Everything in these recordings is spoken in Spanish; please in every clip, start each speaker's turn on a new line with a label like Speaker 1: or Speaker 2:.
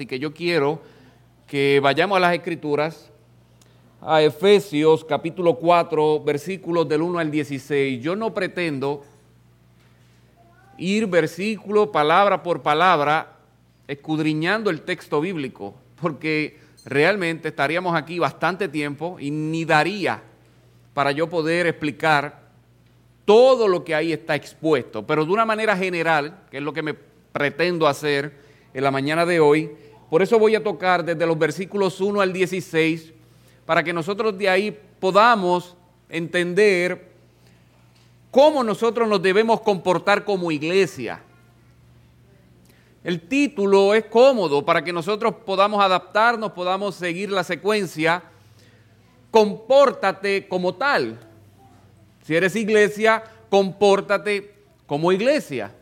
Speaker 1: Así que yo quiero que vayamos a las escrituras, a Efesios capítulo 4, versículos del 1 al 16. Yo no pretendo ir versículo, palabra por palabra, escudriñando el texto bíblico, porque realmente estaríamos aquí bastante tiempo y ni daría para yo poder explicar todo lo que ahí está expuesto, pero de una manera general, que es lo que me pretendo hacer en la mañana de hoy, por eso voy a tocar desde los versículos 1 al 16, para que nosotros de ahí podamos entender cómo nosotros nos debemos comportar como iglesia. El título es cómodo para que nosotros podamos adaptarnos, podamos seguir la secuencia. Compórtate como tal. Si eres iglesia, compórtate como iglesia.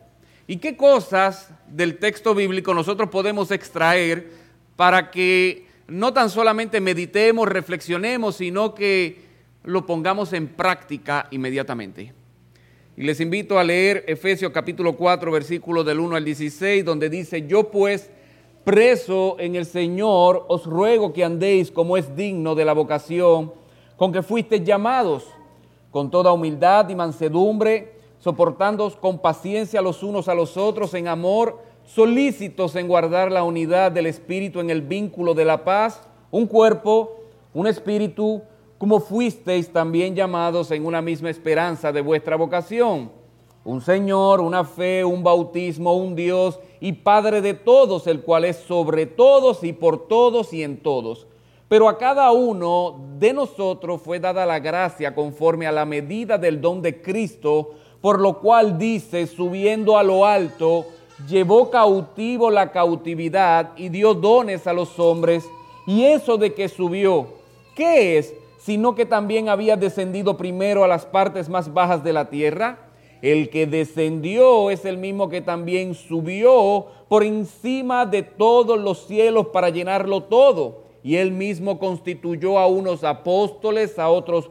Speaker 1: ¿Y qué cosas del texto bíblico nosotros podemos extraer para que no tan solamente meditemos, reflexionemos, sino que lo pongamos en práctica inmediatamente? Y les invito a leer Efesios capítulo 4, versículos del 1 al 16, donde dice, yo pues, preso en el Señor, os ruego que andéis como es digno de la vocación con que fuisteis llamados, con toda humildad y mansedumbre, soportándoos con paciencia los unos a los otros en amor, solícitos en guardar la unidad del Espíritu en el vínculo de la paz, un cuerpo, un espíritu, como fuisteis también llamados en una misma esperanza de vuestra vocación. Un Señor, una fe, un bautismo, un Dios y Padre de todos, el cual es sobre todos y por todos y en todos. Pero a cada uno de nosotros fue dada la gracia conforme a la medida del don de Cristo por lo cual dice, subiendo a lo alto, llevó cautivo la cautividad y dio dones a los hombres. Y eso de que subió, ¿qué es? Sino que también había descendido primero a las partes más bajas de la tierra. El que descendió es el mismo que también subió por encima de todos los cielos para llenarlo todo. Y él mismo constituyó a unos apóstoles, a otros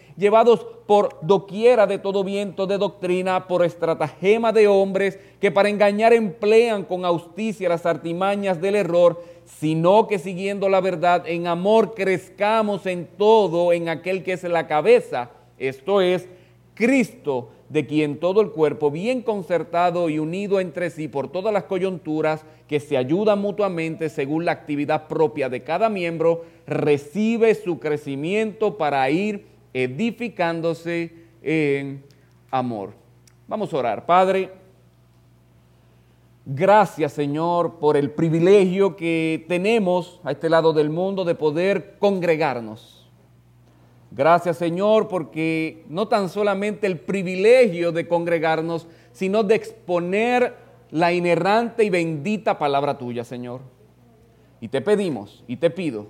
Speaker 1: llevados por doquiera de todo viento de doctrina, por estratagema de hombres que para engañar emplean con austicia las artimañas del error, sino que siguiendo la verdad en amor crezcamos en todo en aquel que es la cabeza, esto es Cristo, de quien todo el cuerpo, bien concertado y unido entre sí por todas las coyunturas, que se ayudan mutuamente según la actividad propia de cada miembro, recibe su crecimiento para ir edificándose en amor. Vamos a orar. Padre, gracias Señor por el privilegio que tenemos a este lado del mundo de poder congregarnos. Gracias Señor porque no tan solamente el privilegio de congregarnos, sino de exponer la inerrante y bendita palabra tuya, Señor. Y te pedimos y te pido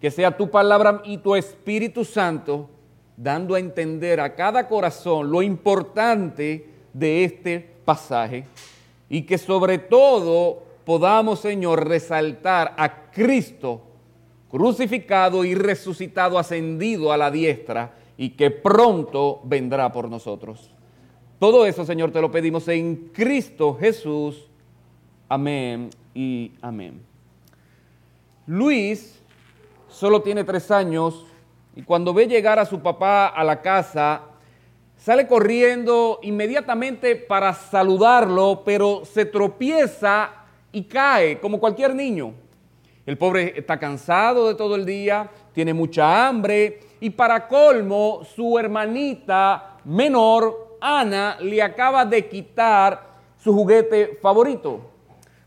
Speaker 1: que sea tu palabra y tu Espíritu Santo dando a entender a cada corazón lo importante de este pasaje y que sobre todo podamos, Señor, resaltar a Cristo crucificado y resucitado, ascendido a la diestra y que pronto vendrá por nosotros. Todo eso, Señor, te lo pedimos en Cristo Jesús. Amén y amén. Luis solo tiene tres años y cuando ve llegar a su papá a la casa, sale corriendo inmediatamente para saludarlo, pero se tropieza y cae como cualquier niño. El pobre está cansado de todo el día, tiene mucha hambre y para colmo su hermanita menor, Ana, le acaba de quitar su juguete favorito.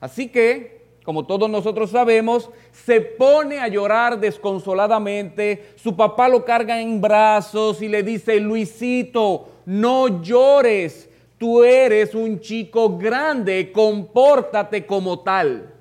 Speaker 1: Así que como todos nosotros sabemos, se pone a llorar desconsoladamente. Su papá lo carga en brazos y le dice, Luisito, no llores, tú eres un chico grande, compórtate como tal.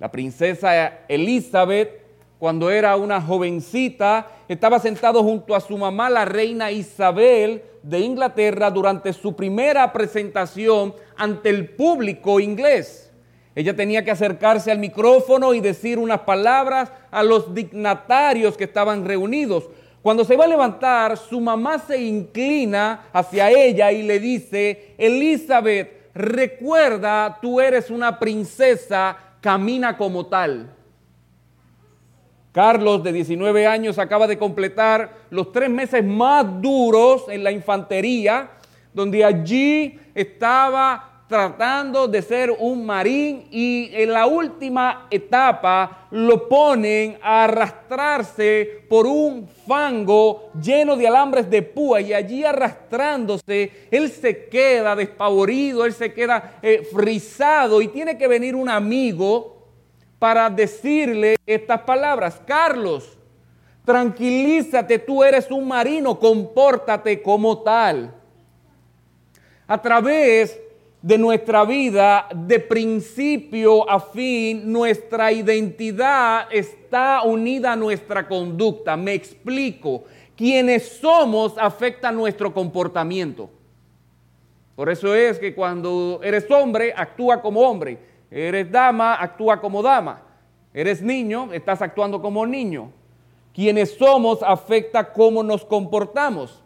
Speaker 1: La princesa Elizabeth cuando era una jovencita, estaba sentado junto a su mamá, la reina Isabel de Inglaterra, durante su primera presentación ante el público inglés. Ella tenía que acercarse al micrófono y decir unas palabras a los dignatarios que estaban reunidos. Cuando se va a levantar, su mamá se inclina hacia ella y le dice, Elizabeth, recuerda, tú eres una princesa, camina como tal. Carlos, de 19 años, acaba de completar los tres meses más duros en la infantería, donde allí estaba tratando de ser un marín y en la última etapa lo ponen a arrastrarse por un fango lleno de alambres de púa y allí arrastrándose, él se queda despavorido, él se queda eh, frisado y tiene que venir un amigo para decirle estas palabras. Carlos, tranquilízate, tú eres un marino, compórtate como tal. A través de nuestra vida, de principio a fin, nuestra identidad está unida a nuestra conducta. Me explico. Quienes somos afecta nuestro comportamiento. Por eso es que cuando eres hombre, actúa como hombre. Eres dama, actúa como dama. Eres niño, estás actuando como niño. Quienes somos afecta cómo nos comportamos.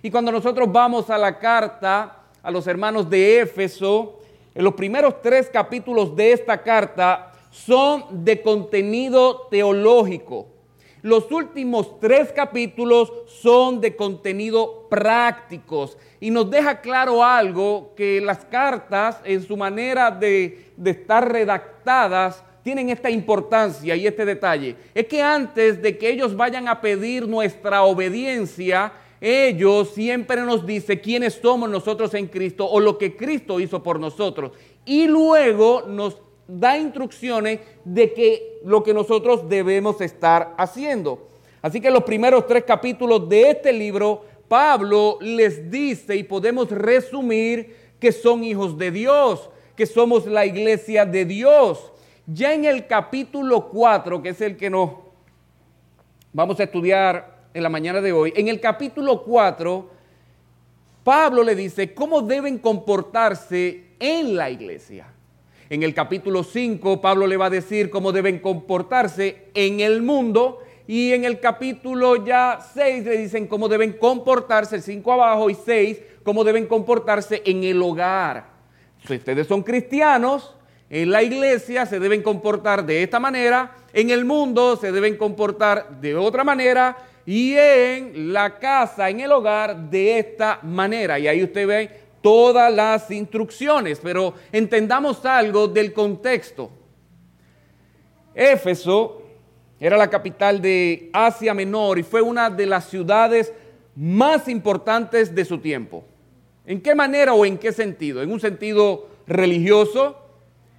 Speaker 1: Y cuando nosotros vamos a la carta a los hermanos de Éfeso, en los primeros tres capítulos de esta carta son de contenido teológico. Los últimos tres capítulos son de contenido prácticos y nos deja claro algo que las cartas en su manera de, de estar redactadas tienen esta importancia y este detalle. Es que antes de que ellos vayan a pedir nuestra obediencia, ellos siempre nos dice quiénes somos nosotros en Cristo o lo que Cristo hizo por nosotros. Y luego nos da instrucciones de que lo que nosotros debemos estar haciendo. Así que los primeros tres capítulos de este libro, Pablo les dice y podemos resumir que son hijos de Dios, que somos la iglesia de Dios. Ya en el capítulo 4, que es el que nos vamos a estudiar en la mañana de hoy, en el capítulo 4, Pablo le dice cómo deben comportarse en la iglesia. En el capítulo 5, Pablo le va a decir cómo deben comportarse en el mundo. Y en el capítulo ya 6 le dicen cómo deben comportarse, el 5 abajo y 6, cómo deben comportarse en el hogar. Si ustedes son cristianos, en la iglesia se deben comportar de esta manera, en el mundo se deben comportar de otra manera, y en la casa, en el hogar, de esta manera. Y ahí usted ve todas las instrucciones, pero entendamos algo del contexto. Éfeso era la capital de Asia Menor y fue una de las ciudades más importantes de su tiempo. ¿En qué manera o en qué sentido? En un sentido religioso,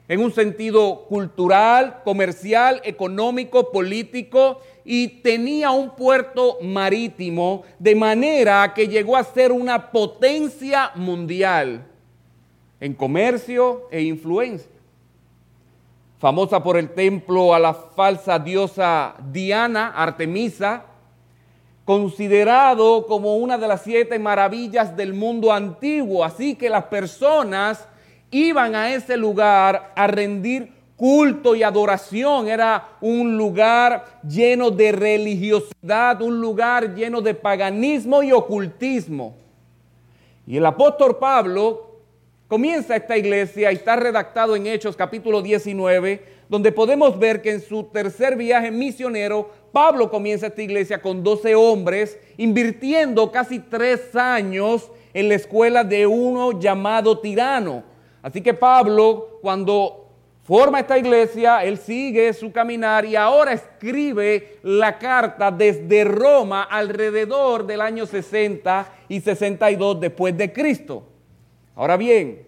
Speaker 1: en un sentido cultural, comercial, económico, político, y tenía un puerto marítimo de manera que llegó a ser una potencia mundial en comercio e influencia. Famosa por el templo a la falsa diosa Diana, Artemisa, considerado como una de las siete maravillas del mundo antiguo. Así que las personas iban a ese lugar a rendir culto y adoración. Era un lugar lleno de religiosidad, un lugar lleno de paganismo y ocultismo. Y el apóstol Pablo comienza esta iglesia y está redactado en Hechos capítulo 19, donde podemos ver que en su tercer viaje misionero, Pablo comienza esta iglesia con 12 hombres, invirtiendo casi tres años en la escuela de uno llamado tirano. Así que Pablo, cuando forma esta iglesia, él sigue su caminar y ahora escribe la carta desde Roma alrededor del año 60 y 62 después de Cristo. Ahora bien,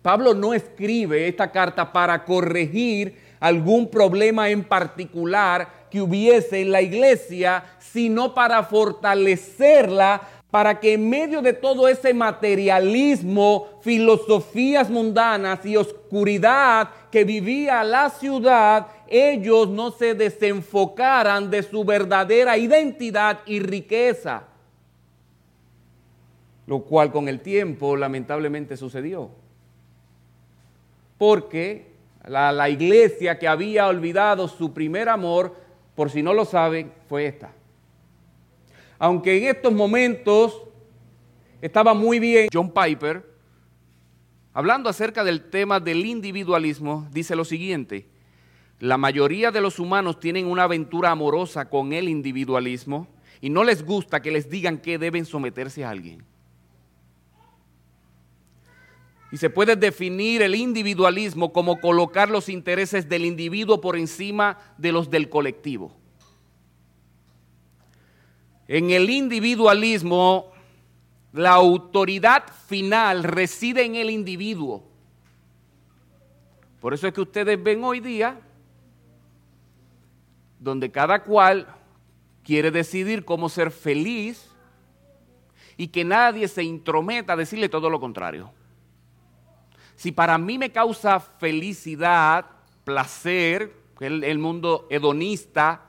Speaker 1: Pablo no escribe esta carta para corregir algún problema en particular que hubiese en la iglesia, sino para fortalecerla para que en medio de todo ese materialismo, filosofías mundanas y oscuridad que vivía la ciudad, ellos no se desenfocaran de su verdadera identidad y riqueza, lo cual con el tiempo lamentablemente sucedió. Porque la, iglesia que había olvidado su primer amor, por si no lo saben, fue esta. Aunque en estos momentos estaba muy bien, John Piper, hablando acerca del tema del individualismo, dice lo siguiente, la mayoría de los humanos tienen una aventura amorosa con el individualismo y no les gusta que les digan que deben someterse a alguien. Y se puede definir el individualismo como colocar los intereses del individuo por encima de los del colectivo. En el individualismo, la autoridad final reside en el individuo. Por eso es que ustedes ven hoy día donde cada cual quiere decidir cómo ser feliz y que nadie se intrometa a decirle todo lo contrario. Si para mí me causa felicidad, placer, el, el mundo hedonista,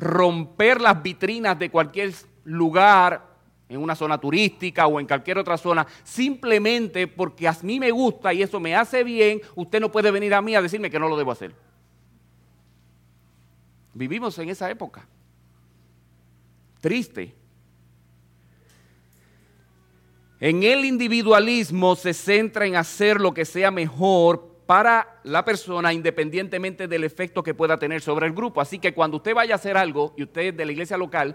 Speaker 1: romper las vitrinas de cualquier lugar en una zona turística o en cualquier otra zona, simplemente porque a mí me gusta y eso me hace bien, usted no puede venir a mí a decirme que no lo debo hacer. Vivimos en esa época. Triste. En el individualismo se centra en hacer lo que sea mejor para la persona independientemente del efecto que pueda tener sobre el grupo. Así que cuando usted vaya a hacer algo y usted es de la iglesia local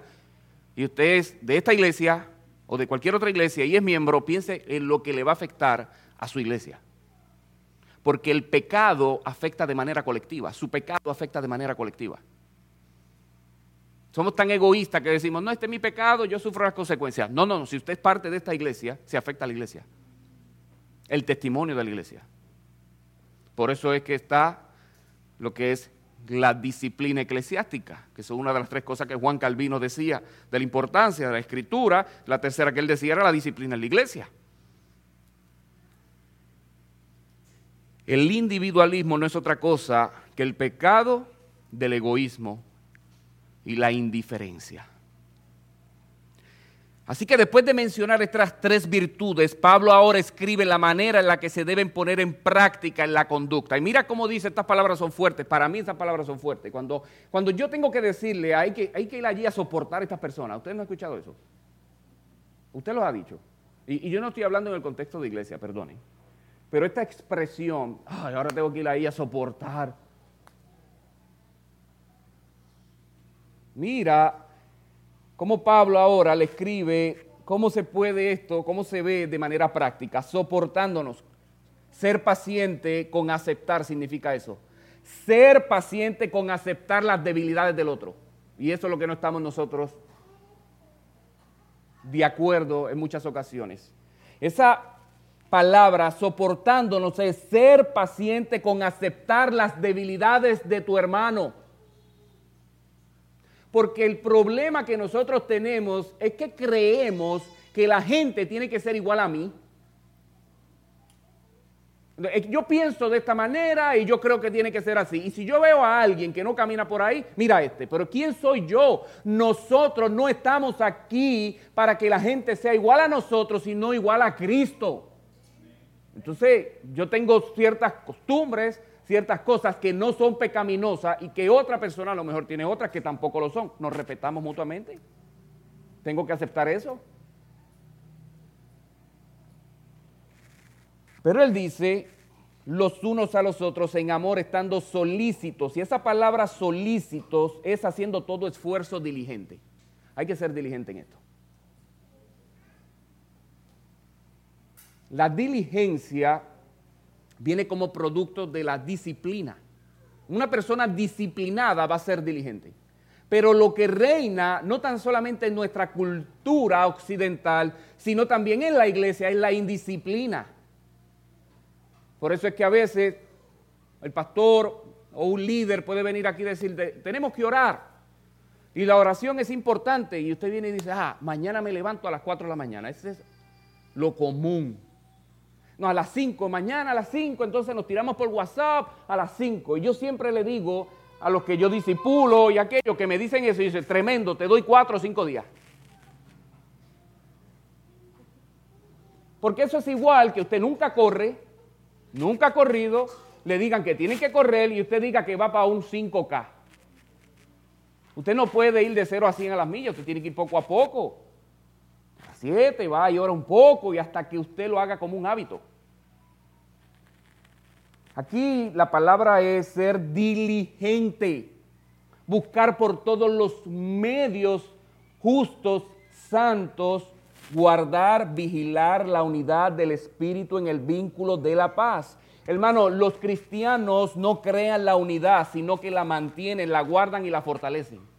Speaker 1: y usted es de esta iglesia o de cualquier otra iglesia y es miembro, piense en lo que le va a afectar a su iglesia. Porque el pecado afecta de manera colectiva, su pecado afecta de manera colectiva. Somos tan egoístas que decimos, no, este es mi pecado, yo sufro las consecuencias. No, no, no, si usted es parte de esta iglesia, se afecta a la iglesia. El testimonio de la iglesia. Por eso es que está lo que es la disciplina eclesiástica, que es una de las tres cosas que Juan Calvino decía de la importancia de la escritura. La tercera que él decía era la disciplina en la iglesia. El individualismo no es otra cosa que el pecado del egoísmo y la indiferencia. Así que después de mencionar estas tres virtudes, Pablo ahora escribe la manera en la que se deben poner en práctica en la conducta. Y mira cómo dice, estas palabras son fuertes, para mí estas palabras son fuertes. Cuando, cuando yo tengo que decirle, hay que, hay que ir allí a soportar a estas personas, ¿usted no ha escuchado eso? Usted lo ha dicho. Y, y, yo no estoy hablando en el contexto de iglesia, perdonen. Pero esta expresión, ay, ahora tengo que ir ahí a soportar Mira cómo Pablo ahora le escribe cómo se puede esto, cómo se ve de manera práctica, soportándonos. Ser paciente con aceptar significa eso. Ser paciente con aceptar las debilidades del otro. Y eso es lo que no estamos nosotros de acuerdo en muchas ocasiones. Esa palabra soportándonos es ser paciente con aceptar las debilidades de tu hermano porque el problema que nosotros tenemos es que creemos que la gente tiene que ser igual a mí. Yo pienso de esta manera y yo creo que tiene que ser así. Y si yo veo a alguien que no camina por ahí, mira este, pero ¿quién soy yo? Nosotros no estamos aquí para que la gente sea igual a nosotros, sino igual a Cristo. Entonces, yo tengo ciertas costumbres, ciertas cosas que no son pecaminosas y que otra persona a lo mejor tiene otras que tampoco lo son. Nos respetamos mutuamente. Tengo que aceptar eso. Pero él dice, los unos a los otros en amor estando solícitos. Y esa palabra solícitos es haciendo todo esfuerzo diligente. Hay que ser diligente en esto. La diligencia viene como producto de la disciplina. Una persona disciplinada va a ser diligente. Pero lo que reina no tan solamente en nuestra cultura occidental, sino también en la iglesia, es la indisciplina. Por eso es que a veces el pastor o un líder puede venir aquí y decir, tenemos que orar. Y la oración es importante. Y usted viene y dice, ah, mañana me levanto a las 4 de la mañana. Ese es lo común. No, a las 5, mañana a las 5, entonces nos tiramos por WhatsApp a las 5. Y yo siempre le digo a los que yo disipulo y aquellos que me dicen eso y dicen, tremendo, te doy cuatro o cinco días. Porque eso es igual que usted nunca corre, nunca ha corrido, le digan que tienen que correr y usted diga que va para un 5K. Usted no puede ir de 0 a 100 a las millas, usted tiene que ir poco a poco. 7, va y ora un poco y hasta que usted lo haga como un hábito. Aquí la palabra es ser diligente, buscar por todos los medios justos, santos, guardar, vigilar la unidad del Espíritu en el vínculo de la paz. Hermano, los cristianos no crean la unidad, sino que la mantienen, la guardan y la fortalecen.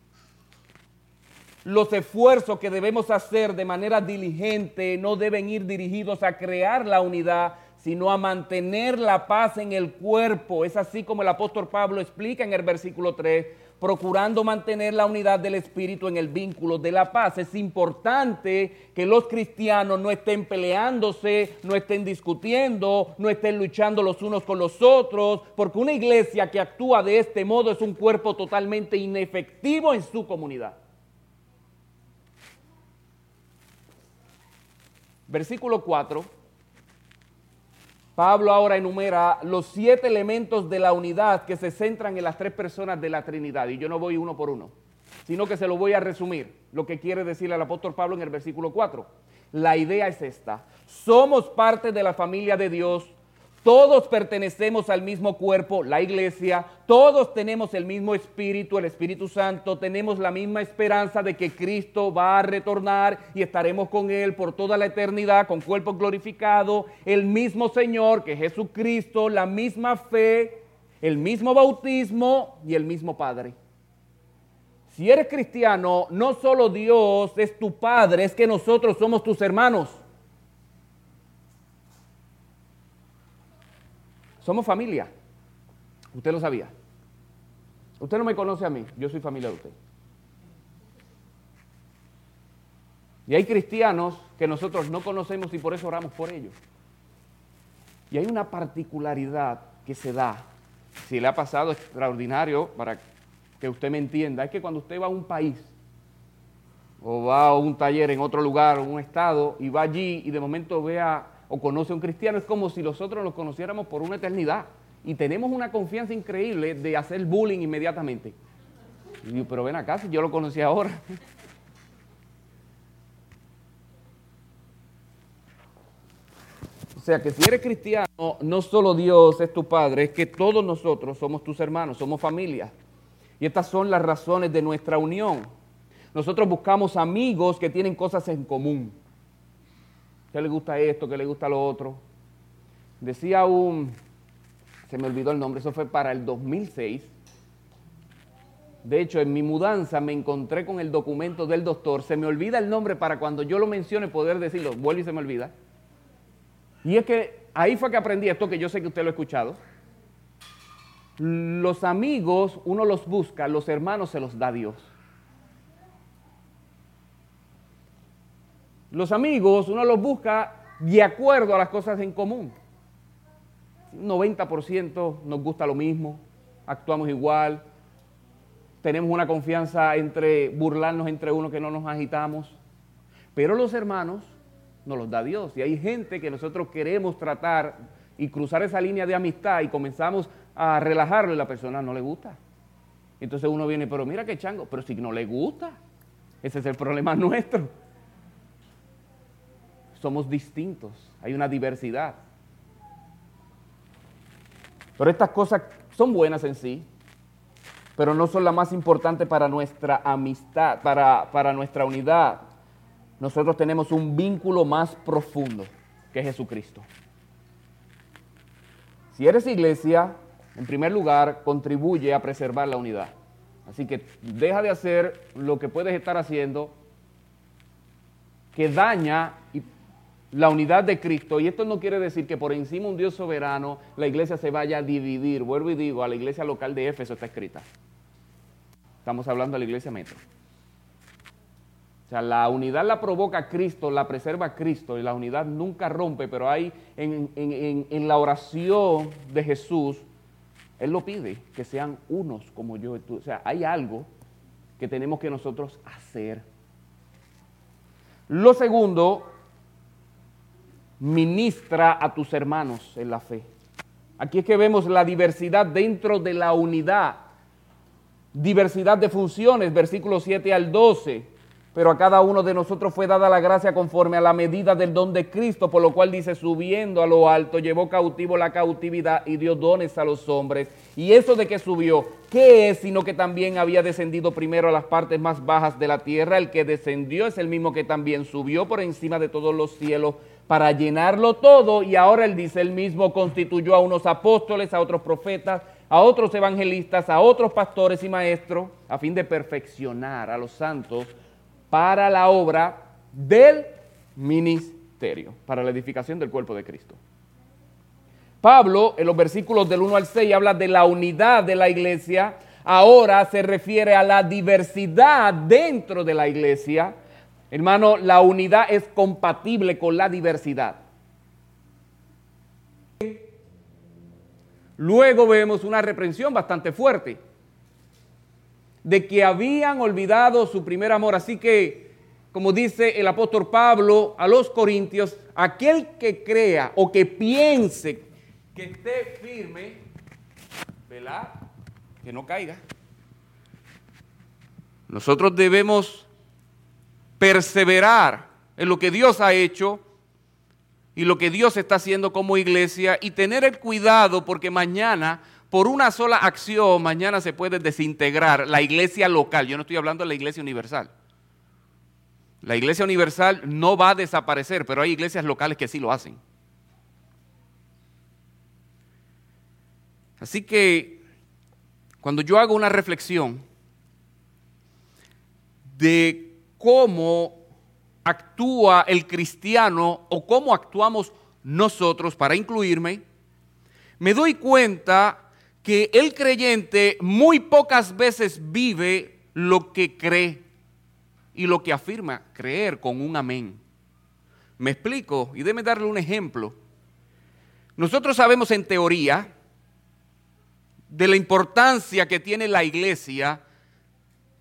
Speaker 1: Los esfuerzos que debemos hacer de manera diligente no deben ir dirigidos a crear la unidad, sino a mantener la paz en el cuerpo. Es así como el apóstol Pablo explica en el versículo 3, procurando mantener la unidad del Espíritu en el vínculo de la paz. Es importante que los cristianos no estén peleándose, no estén discutiendo, no estén luchando los unos con los otros, porque una iglesia que actúa de este modo es un cuerpo totalmente inefectivo en su comunidad. Versículo 4 Pablo ahora enumera los siete elementos de la unidad que se centran en las tres personas de la Trinidad. Y yo no voy uno por uno, sino que se lo voy a resumir, lo que quiere decir el apóstol Pablo en el versículo 4. La idea es esta. Somos parte de la familia de Dios todos pertenecemos al mismo cuerpo, la iglesia, todos tenemos el mismo espíritu, el Espíritu Santo, tenemos la misma esperanza de que Cristo va a retornar y estaremos con Él por toda la eternidad con cuerpo glorificado, el mismo Señor que Jesucristo, la misma fe, el mismo bautismo y el mismo Padre. Si eres cristiano, no solo Dios es tu Padre, es que nosotros somos tus hermanos. Somos familia. Usted lo sabía. Usted no me conoce a mí, yo soy familia de usted. Y hay cristianos que nosotros no conocemos y por eso oramos por ellos. Y hay una particularidad que se da, si le ha pasado extraordinario, para que usted me entienda, es que cuando usted va a un país o va a un taller en otro lugar un estado y va allí y de momento vea o conoce a un cristiano, es como si nosotros los conociéramos por una eternidad. Y tenemos una confianza increíble de hacer bullying inmediatamente. Pero ven acá, si yo lo conocí ahora. O sea que si eres cristiano, no solo Dios es tu Padre, es que todos nosotros somos tus hermanos, somos familia. Y estas son las razones de nuestra unión. Nosotros buscamos amigos que tienen cosas en común que le gusta esto, que le gusta lo otro. Decía un, se me olvidó el nombre, eso fue para el 2006. De hecho, en mi mudanza me encontré con el documento del doctor. Se me olvida el nombre para cuando yo lo mencione poder decirlo. Vuelve y se me olvida. Y es que ahí fue que aprendí esto que yo sé que usted lo ha escuchado. Los amigos uno los busca, los hermanos se los da Dios. Los amigos uno los busca de acuerdo a las cosas en común. Un 90% nos gusta lo mismo, actuamos igual, tenemos una confianza entre burlarnos entre uno que no nos agitamos. Pero los hermanos nos los da Dios. Y hay gente que nosotros queremos tratar y cruzar esa línea de amistad y comenzamos a relajarlo y la persona no le gusta. Entonces uno viene, pero mira qué chango, pero si no le gusta, ese es el problema nuestro somos distintos, hay una diversidad. Pero estas cosas son buenas en sí, pero no son las más importantes para nuestra amistad, para, para nuestra unidad. Nosotros tenemos un vínculo más profundo que Jesucristo. Si eres iglesia, en primer lugar, contribuye a preservar la unidad. Así que deja de hacer lo que puedes estar haciendo que daña y la unidad de Cristo. Y esto no quiere decir que por encima un Dios soberano la iglesia se vaya a dividir. Vuelvo y digo, a la iglesia local de Éfeso está escrita. Estamos hablando de la iglesia metro. O sea, la unidad la provoca Cristo, la preserva Cristo y la unidad nunca rompe, pero hay en, en la oración de Jesús Él lo pide, que sean unos como yo y tú. O sea, hay algo que tenemos que nosotros hacer. Lo segundo, ministra a tus hermanos en la fe. Aquí es que vemos la diversidad dentro de la unidad. Diversidad de funciones, versículos 7 al 12 pero a cada uno de nosotros fue dada la gracia conforme a la medida del don de Cristo, por lo cual dice, subiendo a lo alto, llevó cautivo la cautividad y dio dones a los hombres. Y eso de que subió, ¿qué es? Sino que también había descendido primero a las partes más bajas de la tierra. El que descendió es el mismo que también subió por encima de todos los cielos para llenarlo todo. Y ahora él dice, él mismo constituyó a unos apóstoles, a otros profetas, a otros evangelistas, a otros pastores y maestros, a fin de perfeccionar a los santos para la obra del ministerio, para la edificación del cuerpo de Cristo. Pablo, en los versículos del 1 al 6, habla de la unidad de la iglesia, ahora se refiere a la diversidad dentro de la iglesia. Hermano, la unidad es compatible con la diversidad. Luego vemos una reprensión bastante fuerte de que habían olvidado su primer amor. Así que, como dice el apóstol Pablo a los corintios, aquel que crea o que piense que esté firme, ¿verdad? Que no caiga. Nosotros debemos perseverar en lo que Dios ha hecho y lo que Dios está haciendo como iglesia y tener el cuidado porque mañana por una sola acción mañana se puede desintegrar la iglesia local. Yo no estoy hablando de la iglesia universal. La iglesia universal no va a desaparecer, pero hay iglesias locales que sí lo hacen. Así que cuando yo hago una reflexión de cómo actúa el cristiano o cómo actuamos nosotros para incluirme, me doy cuenta que el creyente muy pocas veces vive lo que cree y lo que afirma creer con un amén. Me explico y déme darle un ejemplo. Nosotros sabemos en teoría de la importancia que tiene la iglesia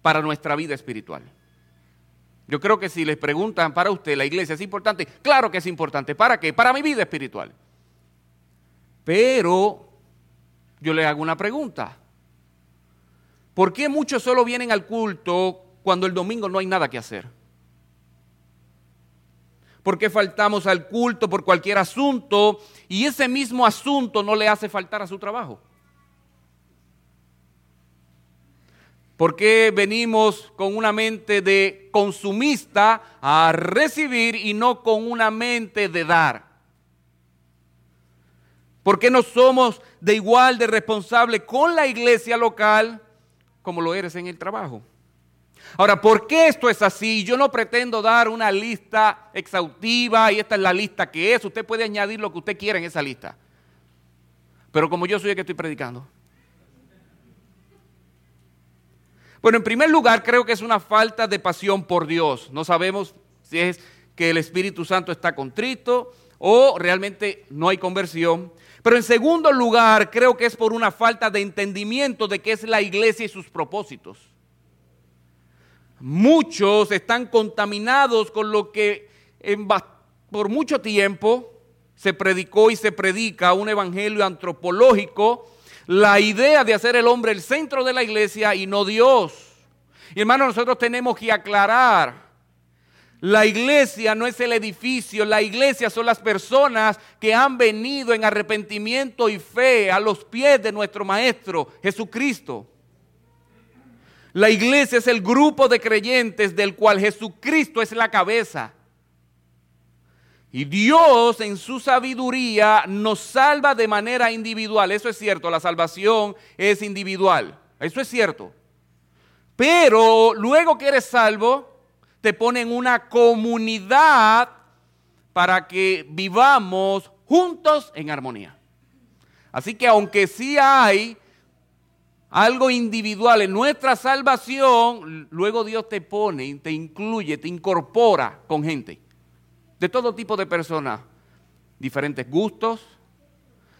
Speaker 1: para nuestra vida espiritual. Yo creo que si les preguntan para usted, la iglesia es importante, claro que es importante. ¿Para qué? Para mi vida espiritual. Pero yo le hago una pregunta. ¿Por qué muchos solo vienen al culto cuando el domingo no hay nada que hacer? ¿Por qué faltamos al culto por cualquier asunto y ese mismo asunto no le hace faltar a su trabajo? ¿Por qué venimos con una mente de consumista a recibir y no con una mente de dar? ¿Por qué no somos de igual de responsable con la iglesia local como lo eres en el trabajo? Ahora, ¿por qué esto es así? Yo no pretendo dar una lista exhaustiva y esta es la lista que es. Usted puede añadir lo que usted quiera en esa lista. Pero como yo soy el que estoy predicando. Bueno, en primer lugar, creo que es una falta de pasión por Dios. No sabemos si es que el Espíritu Santo está contrito o realmente no hay conversión. Pero en segundo lugar, creo que es por una falta de entendimiento de qué es la iglesia y sus propósitos. Muchos están contaminados con lo que por mucho tiempo se predicó y se predica un evangelio antropológico, la idea de hacer el hombre el centro de la iglesia y no Dios. Y hermano, nosotros tenemos que aclarar la iglesia no es el edificio, la iglesia son las personas que han venido en arrepentimiento y fe a los pies de nuestro Maestro Jesucristo. La iglesia es el grupo de creyentes del cual Jesucristo es la cabeza. Y Dios en su sabiduría nos salva de manera individual. Eso es cierto, la salvación es individual. Eso es cierto. Pero luego que eres salvo, te pone en una comunidad para que vivamos juntos en armonía. Así que aunque sí hay algo individual en nuestra salvación, luego Dios te pone, te incluye, te incorpora con gente de todo tipo de personas, diferentes gustos,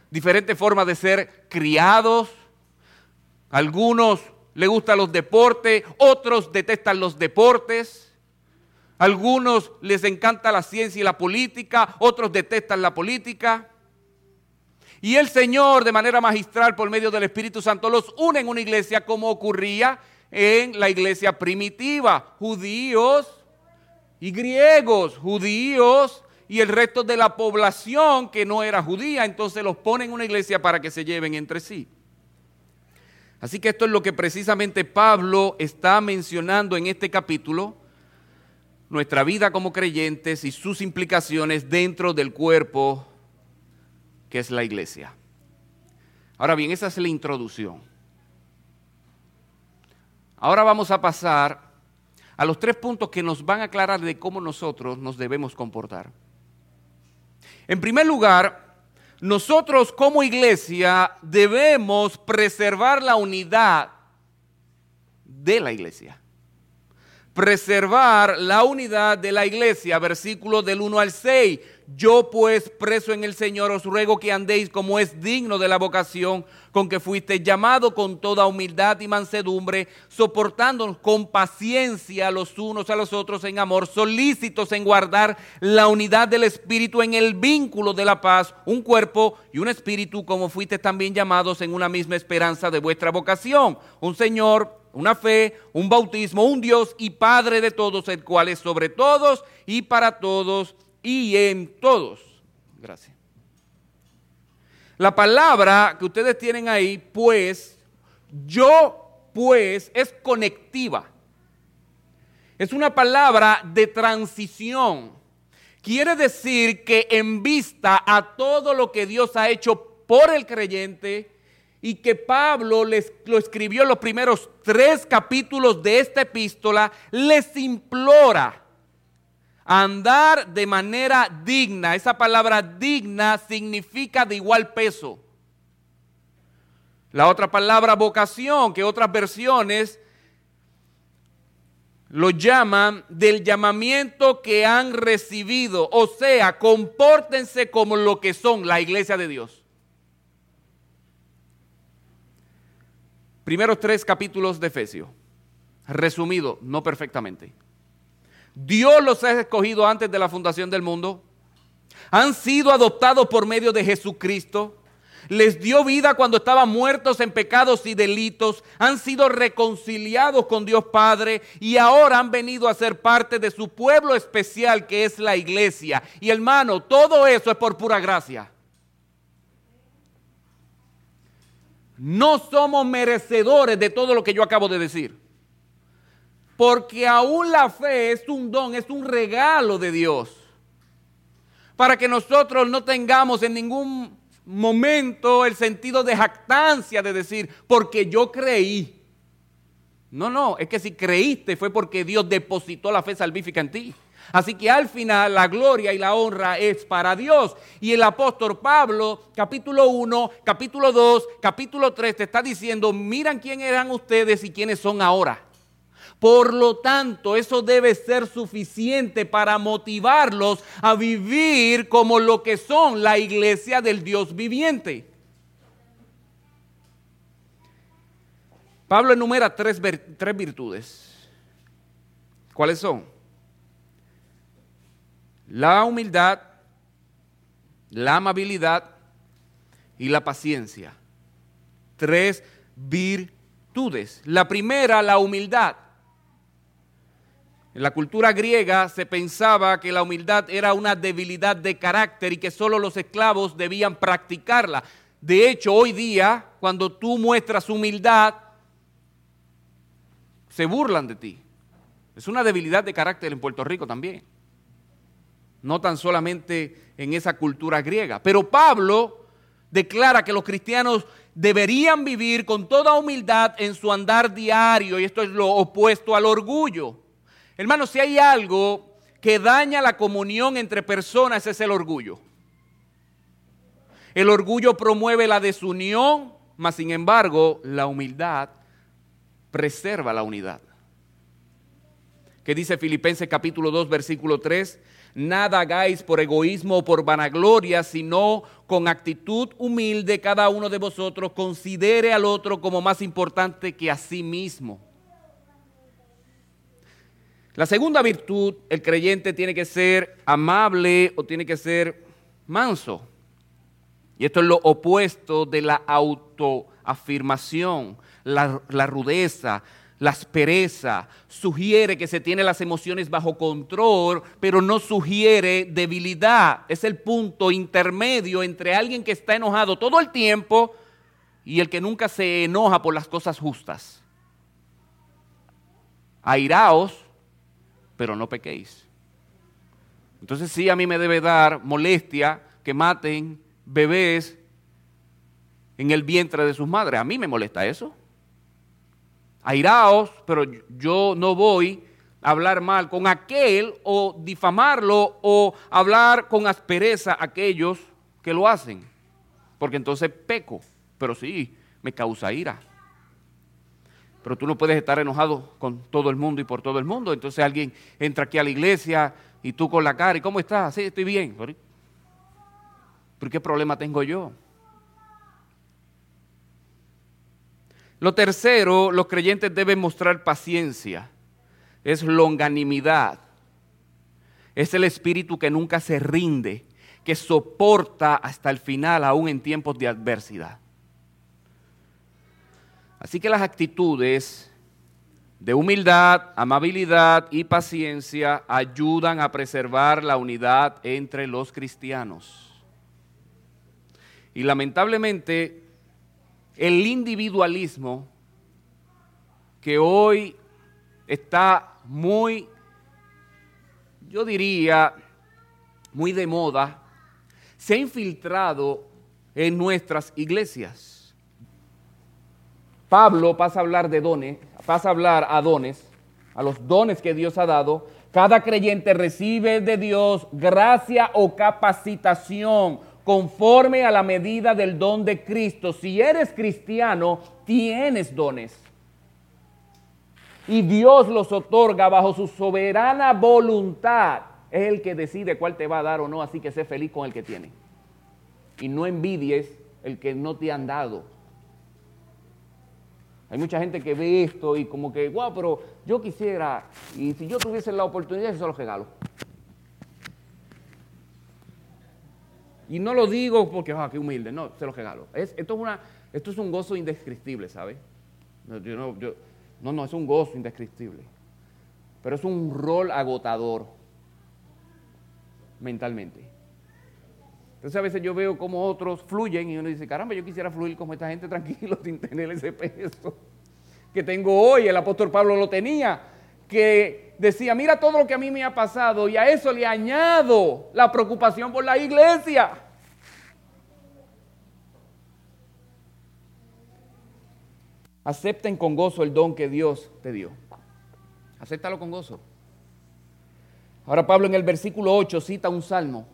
Speaker 1: diferentes formas de ser criados, Algunos les gustan los deportes, otros detestan los deportes. Algunos les encanta la ciencia y la política, otros detestan la política. Y el Señor, de manera magistral, por medio del Espíritu Santo, los une en una iglesia como ocurría en la iglesia primitiva. Judíos y griegos, judíos y el resto de la población que no era judía, entonces los pone en una iglesia para que se lleven entre sí. Así que esto es lo que precisamente Pablo está mencionando en este capítulo, nuestra vida como creyentes y sus implicaciones dentro del cuerpo que es la iglesia. Ahora bien, esa es la introducción. Ahora vamos a pasar a los tres puntos que nos van a aclarar de cómo nosotros nos debemos comportar. En primer lugar, nosotros como iglesia debemos preservar la unidad de la iglesia. Preservar la unidad de la iglesia, versículos del 1 al 6 yo pues, preso en el Señor, os ruego que andéis como es digno de la vocación con que fuiste llamado con toda humildad y mansedumbre, soportándonos con paciencia los unos a los otros en amor, solícitos en guardar la unidad del Espíritu en el vínculo de la paz, un cuerpo y un espíritu, como fuiste también llamados en una misma esperanza de vuestra vocación, un Señor, una fe, un bautismo, un Dios y Padre de todos, el cual es sobre todos y para todos y en todos. Gracias. La palabra que ustedes tienen ahí, pues, yo, pues, es conectiva. Es una palabra de transición. Quiere decir que en vista a todo lo que Dios ha hecho por el creyente y que Pablo les, lo escribió los primeros tres capítulos de esta epístola, les implora Andar de manera digna. Esa palabra digna significa de igual peso. La otra palabra vocación, que otras versiones lo llaman del llamamiento que han recibido. O sea, compórtense como lo que son la iglesia de Dios. Primeros tres capítulos de Efesios. Resumido, no perfectamente. Dios los ha escogido antes de la fundación del mundo. Han sido adoptados por medio de Jesucristo. Les dio vida cuando estaban muertos en pecados y delitos. Han sido reconciliados con Dios Padre y ahora han venido a ser parte de su pueblo especial que es la iglesia. Y hermano, todo eso es por pura gracia. No somos merecedores de todo lo que yo acabo de decir. Porque aún la fe es un don, es un regalo de Dios. Para que nosotros no tengamos en ningún momento el sentido de jactancia de decir, porque yo creí. No, no, es que si creíste fue porque Dios depositó la fe salvífica en ti. Así que al final la gloria y la honra es para Dios. Y el apóstol Pablo, capítulo 1, capítulo 2, capítulo 3, te está diciendo, miran quién eran ustedes y quiénes son ahora. Por lo tanto, eso debe ser suficiente para motivarlos a vivir como lo que son la iglesia del Dios viviente. Pablo enumera tres, tres virtudes. ¿Cuáles son? La humildad, la amabilidad y la paciencia. Tres virtudes. La primera, la humildad. En la cultura griega se pensaba que la humildad era una debilidad de carácter y que solo los esclavos debían practicarla. De hecho, hoy día, cuando tú muestras humildad, se burlan de ti. Es una debilidad de carácter en Puerto Rico también. No tan solamente en esa cultura griega. Pero Pablo declara que los cristianos deberían vivir con toda humildad en su andar diario y esto es lo opuesto al orgullo. Hermanos, si hay algo que daña la comunión entre personas es el orgullo. El orgullo promueve la desunión, mas sin embargo la humildad preserva la unidad. ¿Qué dice Filipenses capítulo 2 versículo 3? Nada hagáis por egoísmo o por vanagloria, sino con actitud humilde cada uno de vosotros considere al otro como más importante que a sí mismo. La segunda virtud, el creyente tiene que ser amable o tiene que ser manso. Y esto es lo opuesto de la autoafirmación, la, la rudeza, la aspereza, sugiere que se tiene las emociones bajo control, pero no sugiere debilidad. Es el punto intermedio entre alguien que está enojado todo el tiempo y el que nunca se enoja por las cosas justas. Airaos, pero no pequéis. Entonces sí, a mí me debe dar molestia que maten bebés en el vientre de sus madres. A mí me molesta eso airaos, pero yo no voy a hablar mal con aquel o difamarlo o hablar con aspereza a aquellos que lo hacen. Porque entonces peco, pero sí, me causa ira. Pero tú no puedes estar enojado con todo el mundo y por todo el mundo. Entonces alguien entra aquí a la iglesia y tú con la cara, ¿y cómo estás? Sí, estoy bien. ¿Pero qué problema tengo yo? Lo tercero, los creyentes deben mostrar paciencia, es longanimidad, es el espíritu que nunca se rinde, que soporta hasta el final, aún en tiempos de adversidad. Así que las actitudes de humildad, amabilidad y paciencia ayudan a preservar la unidad entre los cristianos. Y lamentablemente el individualismo que hoy está muy, yo diría, muy de moda, se ha infiltrado en nuestras iglesias. Pablo pasa a hablar de dones, pasa a hablar a dones, a los dones que Dios ha dado. Cada creyente recibe de Dios gracia o capacitación conforme a la medida del don de Cristo. Si eres cristiano, tienes dones. Y Dios los otorga bajo su soberana voluntad. Es el que decide cuál te va a dar o no, así que sé feliz con el que tiene. Y no envidies el que no te han dado. Hay mucha gente que ve esto y como que, wow, pero yo quisiera, y si yo tuviese la oportunidad, eso lo regalo. Y no lo digo porque, ah, qué humilde, no, se lo regalo. esto, es una, esto es un gozo indescriptible, ¿sabe? no, no, no, es un gozo indescriptible. Pero es un rol agotador mentalmente. Entonces a veces yo veo como otros fluyen y uno dice, caramba, yo quisiera fluir como esta gente tranquilo sin tener ese peso que tengo hoy. El apóstol Pablo lo tenía, que decía, mira todo lo que a mí me ha pasado y a eso le añado la preocupación por la iglesia. Acepten con gozo el don que Dios te dio. Acéptalo con gozo. Ahora Pablo en el versículo 8 cita un salmo.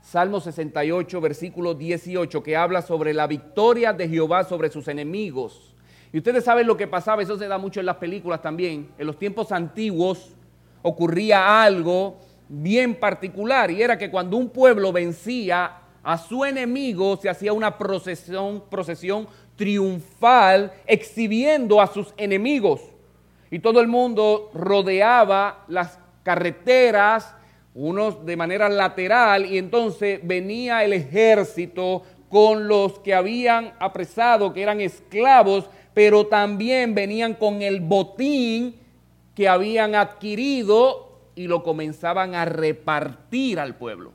Speaker 1: Salmo 68, versículo 18, que habla sobre la victoria de Jehová sobre sus enemigos y ustedes saben lo que pasaba, eso se da mucho en las películas también. En los tiempos antiguos ocurría algo bien particular y era que cuando un pueblo vencía a su enemigo se hacía una procesión, procesión triunfal exhibiendo a sus enemigos. Y todo el mundo rodeaba las carreteras, unos de manera lateral, y entonces venía el ejército con los que habían apresado, que eran esclavos, pero también venían con el botín que habían adquirido y lo comenzaban a repartir al pueblo.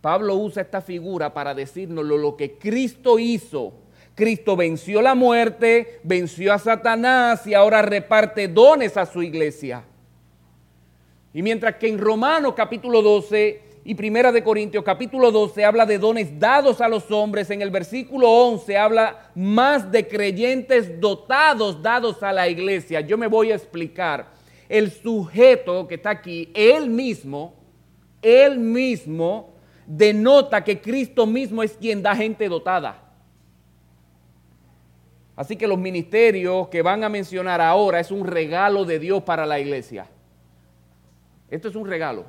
Speaker 1: Pablo usa esta figura para decirnos lo que Cristo hizo. Cristo venció la muerte, venció a Satanás y ahora reparte dones a su iglesia. Y mientras que en Romanos capítulo 12 y Primera de Corintios capítulo 12 habla de dones dados a los hombres, en el versículo 11 habla más de creyentes dotados dados a la iglesia. Yo me voy a explicar. El sujeto que está aquí, él mismo, él mismo denota que Cristo mismo es quien da gente dotada. Así que los ministerios que van a mencionar ahora es un regalo de Dios para la iglesia. Esto es un regalo.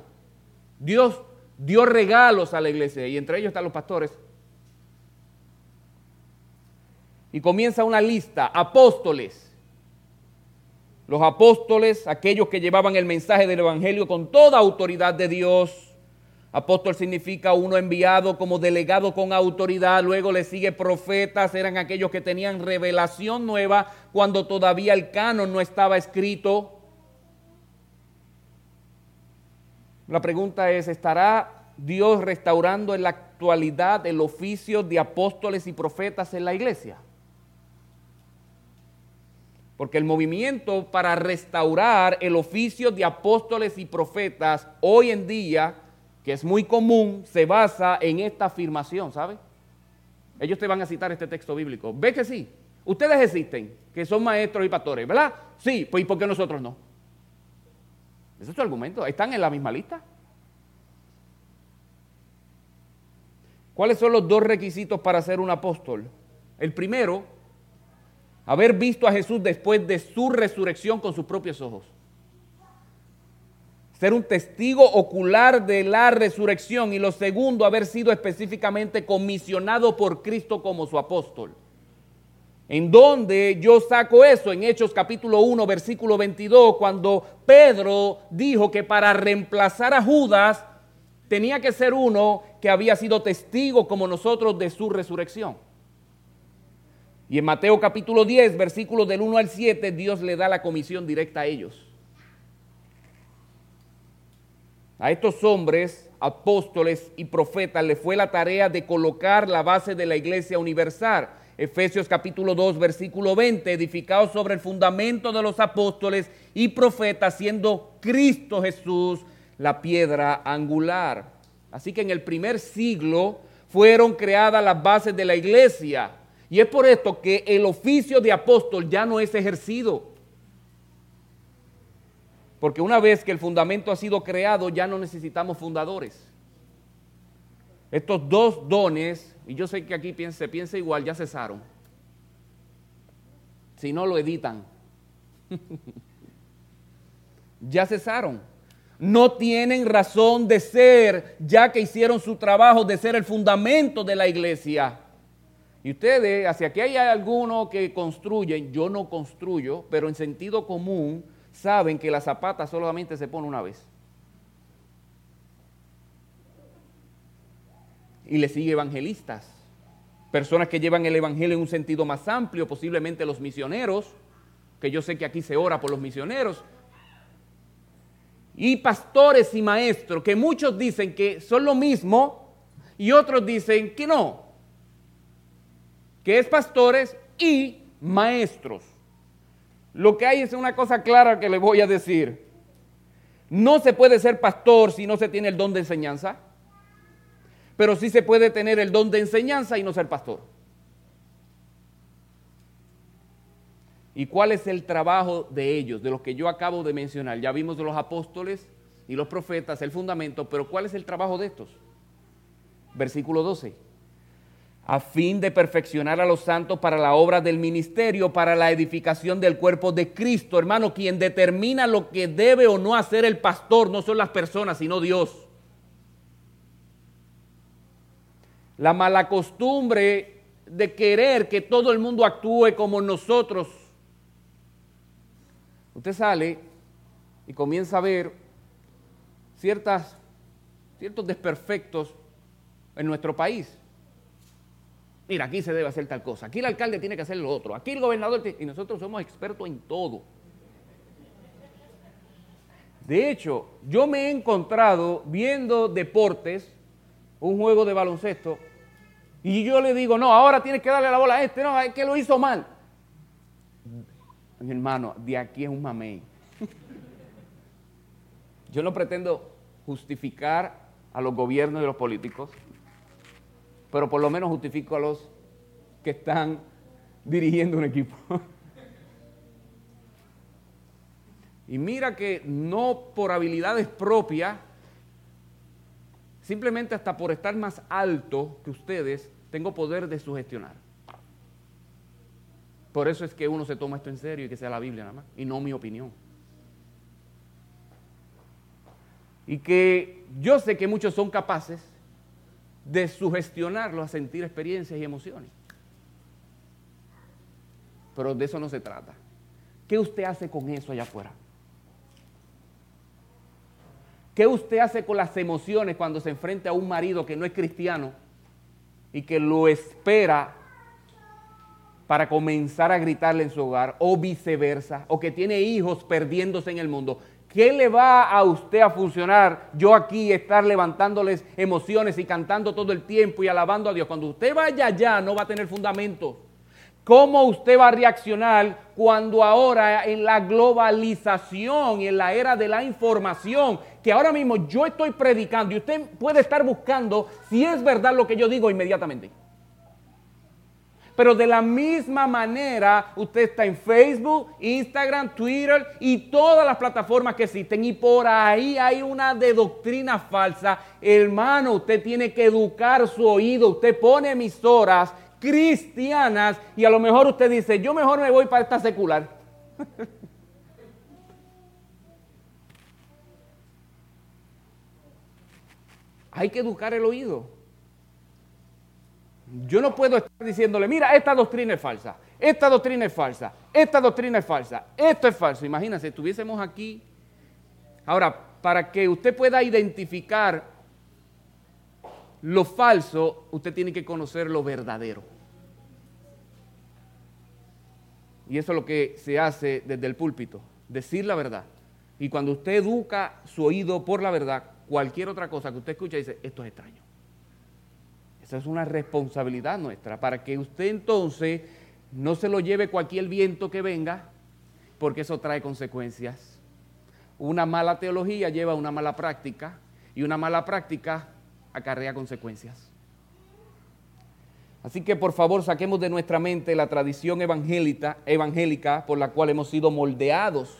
Speaker 1: Dios dio regalos a la iglesia y entre ellos están los pastores. Y comienza una lista, apóstoles. Los apóstoles, aquellos que llevaban el mensaje del Evangelio con toda autoridad de Dios. Apóstol significa uno enviado como delegado con autoridad, luego le sigue profetas, eran aquellos que tenían revelación nueva cuando todavía el canon no estaba escrito. La pregunta es, ¿estará Dios restaurando en la actualidad el oficio de apóstoles y profetas en la iglesia? Porque el movimiento para restaurar el oficio de apóstoles y profetas hoy en día, que es muy común, se basa en esta afirmación, ¿sabe? Ellos te van a citar este texto bíblico. ¿Ve que sí? Ustedes existen, que son maestros y pastores, ¿verdad? Sí, pues ¿y por qué nosotros no? Ese es su argumento. Están en la misma lista. ¿Cuáles son los dos requisitos para ser un apóstol? El primero, haber visto a Jesús después de su resurrección con sus propios ojos. Ser un testigo ocular de la resurrección. Y lo segundo, haber sido específicamente comisionado por Cristo como su apóstol. ¿En dónde yo saco eso? En Hechos capítulo 1, versículo 22, cuando Pedro dijo que para reemplazar a Judas tenía que ser uno que había sido testigo como nosotros de su resurrección. Y en Mateo capítulo 10, versículos del 1 al 7, Dios le da la comisión directa a ellos. A estos hombres, apóstoles y profetas, le fue la tarea de colocar la base de la iglesia universal Efesios capítulo 2, versículo 20, edificado sobre el fundamento de los apóstoles y profetas, siendo Cristo Jesús la piedra angular. Así que en el primer siglo fueron creadas las bases de la iglesia. Y es por esto que el oficio de apóstol ya no es ejercido. Porque una vez que el fundamento ha sido creado, ya no necesitamos fundadores. Estos dos dones y yo sé que aquí se piensa igual, ya cesaron. Si no lo editan. ya cesaron. No tienen razón de ser, ya que hicieron su trabajo de ser el fundamento de la iglesia. Y ustedes, hacia aquí hay algunos que construyen, yo no construyo, pero en sentido común saben que la zapata solamente se pone una vez. Y le sigue evangelistas, personas que llevan el evangelio en un sentido más amplio, posiblemente los misioneros, que yo sé que aquí se ora por los misioneros, y pastores y maestros, que muchos dicen que son lo mismo y otros dicen que no, que es pastores y maestros. Lo que hay es una cosa clara que le voy a decir. No se puede ser pastor si no se tiene el don de enseñanza pero sí se puede tener el don de enseñanza y no ser pastor. ¿Y cuál es el trabajo de ellos, de los que yo acabo de mencionar? Ya vimos de los apóstoles y los profetas, el fundamento, pero ¿cuál es el trabajo de estos? Versículo 12. A fin de perfeccionar a los santos para la obra del ministerio, para la edificación del cuerpo de Cristo. Hermano, quien determina lo que debe o no hacer el pastor no son las personas, sino Dios. La mala costumbre de querer que todo el mundo actúe como nosotros. Usted sale y comienza a ver ciertas, ciertos desperfectos en nuestro país. Mira, aquí se debe hacer tal cosa, aquí el alcalde tiene que hacer lo otro, aquí el gobernador, y nosotros somos expertos en todo. De hecho, yo me he encontrado viendo deportes un juego de baloncesto y yo le digo, no, ahora tienes que darle la bola a este, no, es que lo hizo mal. Mi hermano, de aquí es un mamey. Yo no pretendo justificar a los gobiernos y los políticos, pero por lo menos justifico a los que están dirigiendo un equipo. Y mira que no por habilidades propias, Simplemente hasta por estar más alto que ustedes, tengo poder de sugestionar. Por eso es que uno se toma esto en serio y que sea la Biblia nada más, y no mi opinión. y que yo sé que muchos son capaces de sugestionarlo a sentir experiencias y emociones. Pero de eso no se trata. ¿Qué usted hace con eso allá afuera? ¿Qué usted hace con las emociones cuando se enfrenta a un marido que no es cristiano y que lo espera para comenzar a gritarle en su hogar o viceversa, o que tiene hijos perdiéndose en el mundo? ¿Qué le va a usted a funcionar yo aquí estar levantándoles emociones y cantando todo el tiempo y alabando a Dios? Cuando usted vaya allá no va a tener fundamento. ¿Cómo usted va a reaccionar cuando ahora en la globalización y en la era de la información, que ahora mismo yo estoy predicando y usted puede estar buscando si es verdad lo que yo digo inmediatamente? Pero de la misma manera, usted está en Facebook, Instagram, Twitter y todas las plataformas que existen. Y por ahí hay una de doctrina falsa. Hermano, usted tiene que educar su oído. Usted pone emisoras cristianas y a lo mejor usted dice, yo mejor me voy para esta secular. Hay que educar el oído. Yo no puedo estar diciéndole, mira, esta doctrina es falsa, esta doctrina es falsa, esta doctrina es falsa, esto es falso. Imagínense, estuviésemos aquí. Ahora, para que usted pueda identificar lo falso, usted tiene que conocer lo verdadero. Y eso es lo que se hace desde el púlpito, decir la verdad. Y cuando usted educa su oído por la verdad, cualquier otra cosa que usted escucha dice, esto es extraño. Esa es una responsabilidad nuestra, para que usted entonces no se lo lleve cualquier viento que venga, porque eso trae consecuencias. Una mala teología lleva a una mala práctica y una mala práctica acarrea consecuencias. Así que por favor saquemos de nuestra mente la tradición evangélica, evangélica por la cual hemos sido moldeados,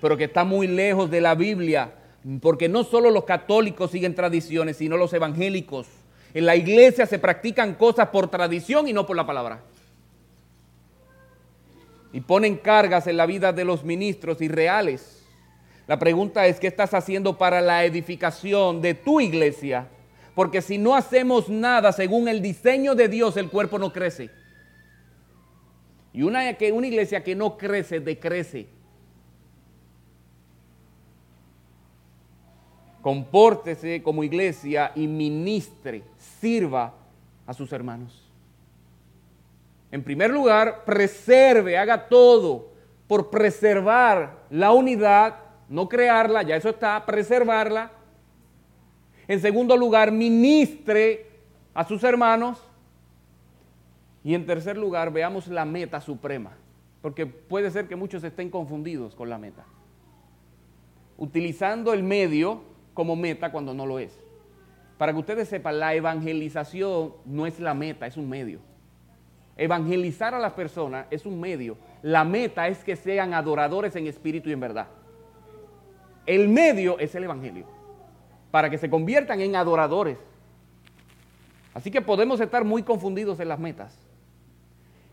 Speaker 1: pero que está muy lejos de la Biblia, porque no solo los católicos siguen tradiciones, sino los evangélicos. En la iglesia se practican cosas por tradición y no por la palabra. Y ponen cargas en la vida de los ministros irreales. La pregunta es, ¿qué estás haciendo para la edificación de tu iglesia? Porque si no hacemos nada según el diseño de Dios, el cuerpo no crece. Y una, una iglesia que no crece, decrece. Compórtese como iglesia y ministre, sirva a sus hermanos. En primer lugar, preserve, haga todo por preservar la unidad, no crearla, ya eso está, preservarla en segundo lugar, ministre a sus hermanos. Y en tercer lugar, veamos la meta suprema, porque puede ser que muchos estén confundidos con la meta. Utilizando el medio como meta cuando no lo es. Para que ustedes sepan, la evangelización no es la meta, es un medio. Evangelizar a las personas es un medio. La meta es que sean adoradores en espíritu y en verdad. El medio es el evangelio para que se conviertan en adoradores. Así que podemos estar muy confundidos en las metas.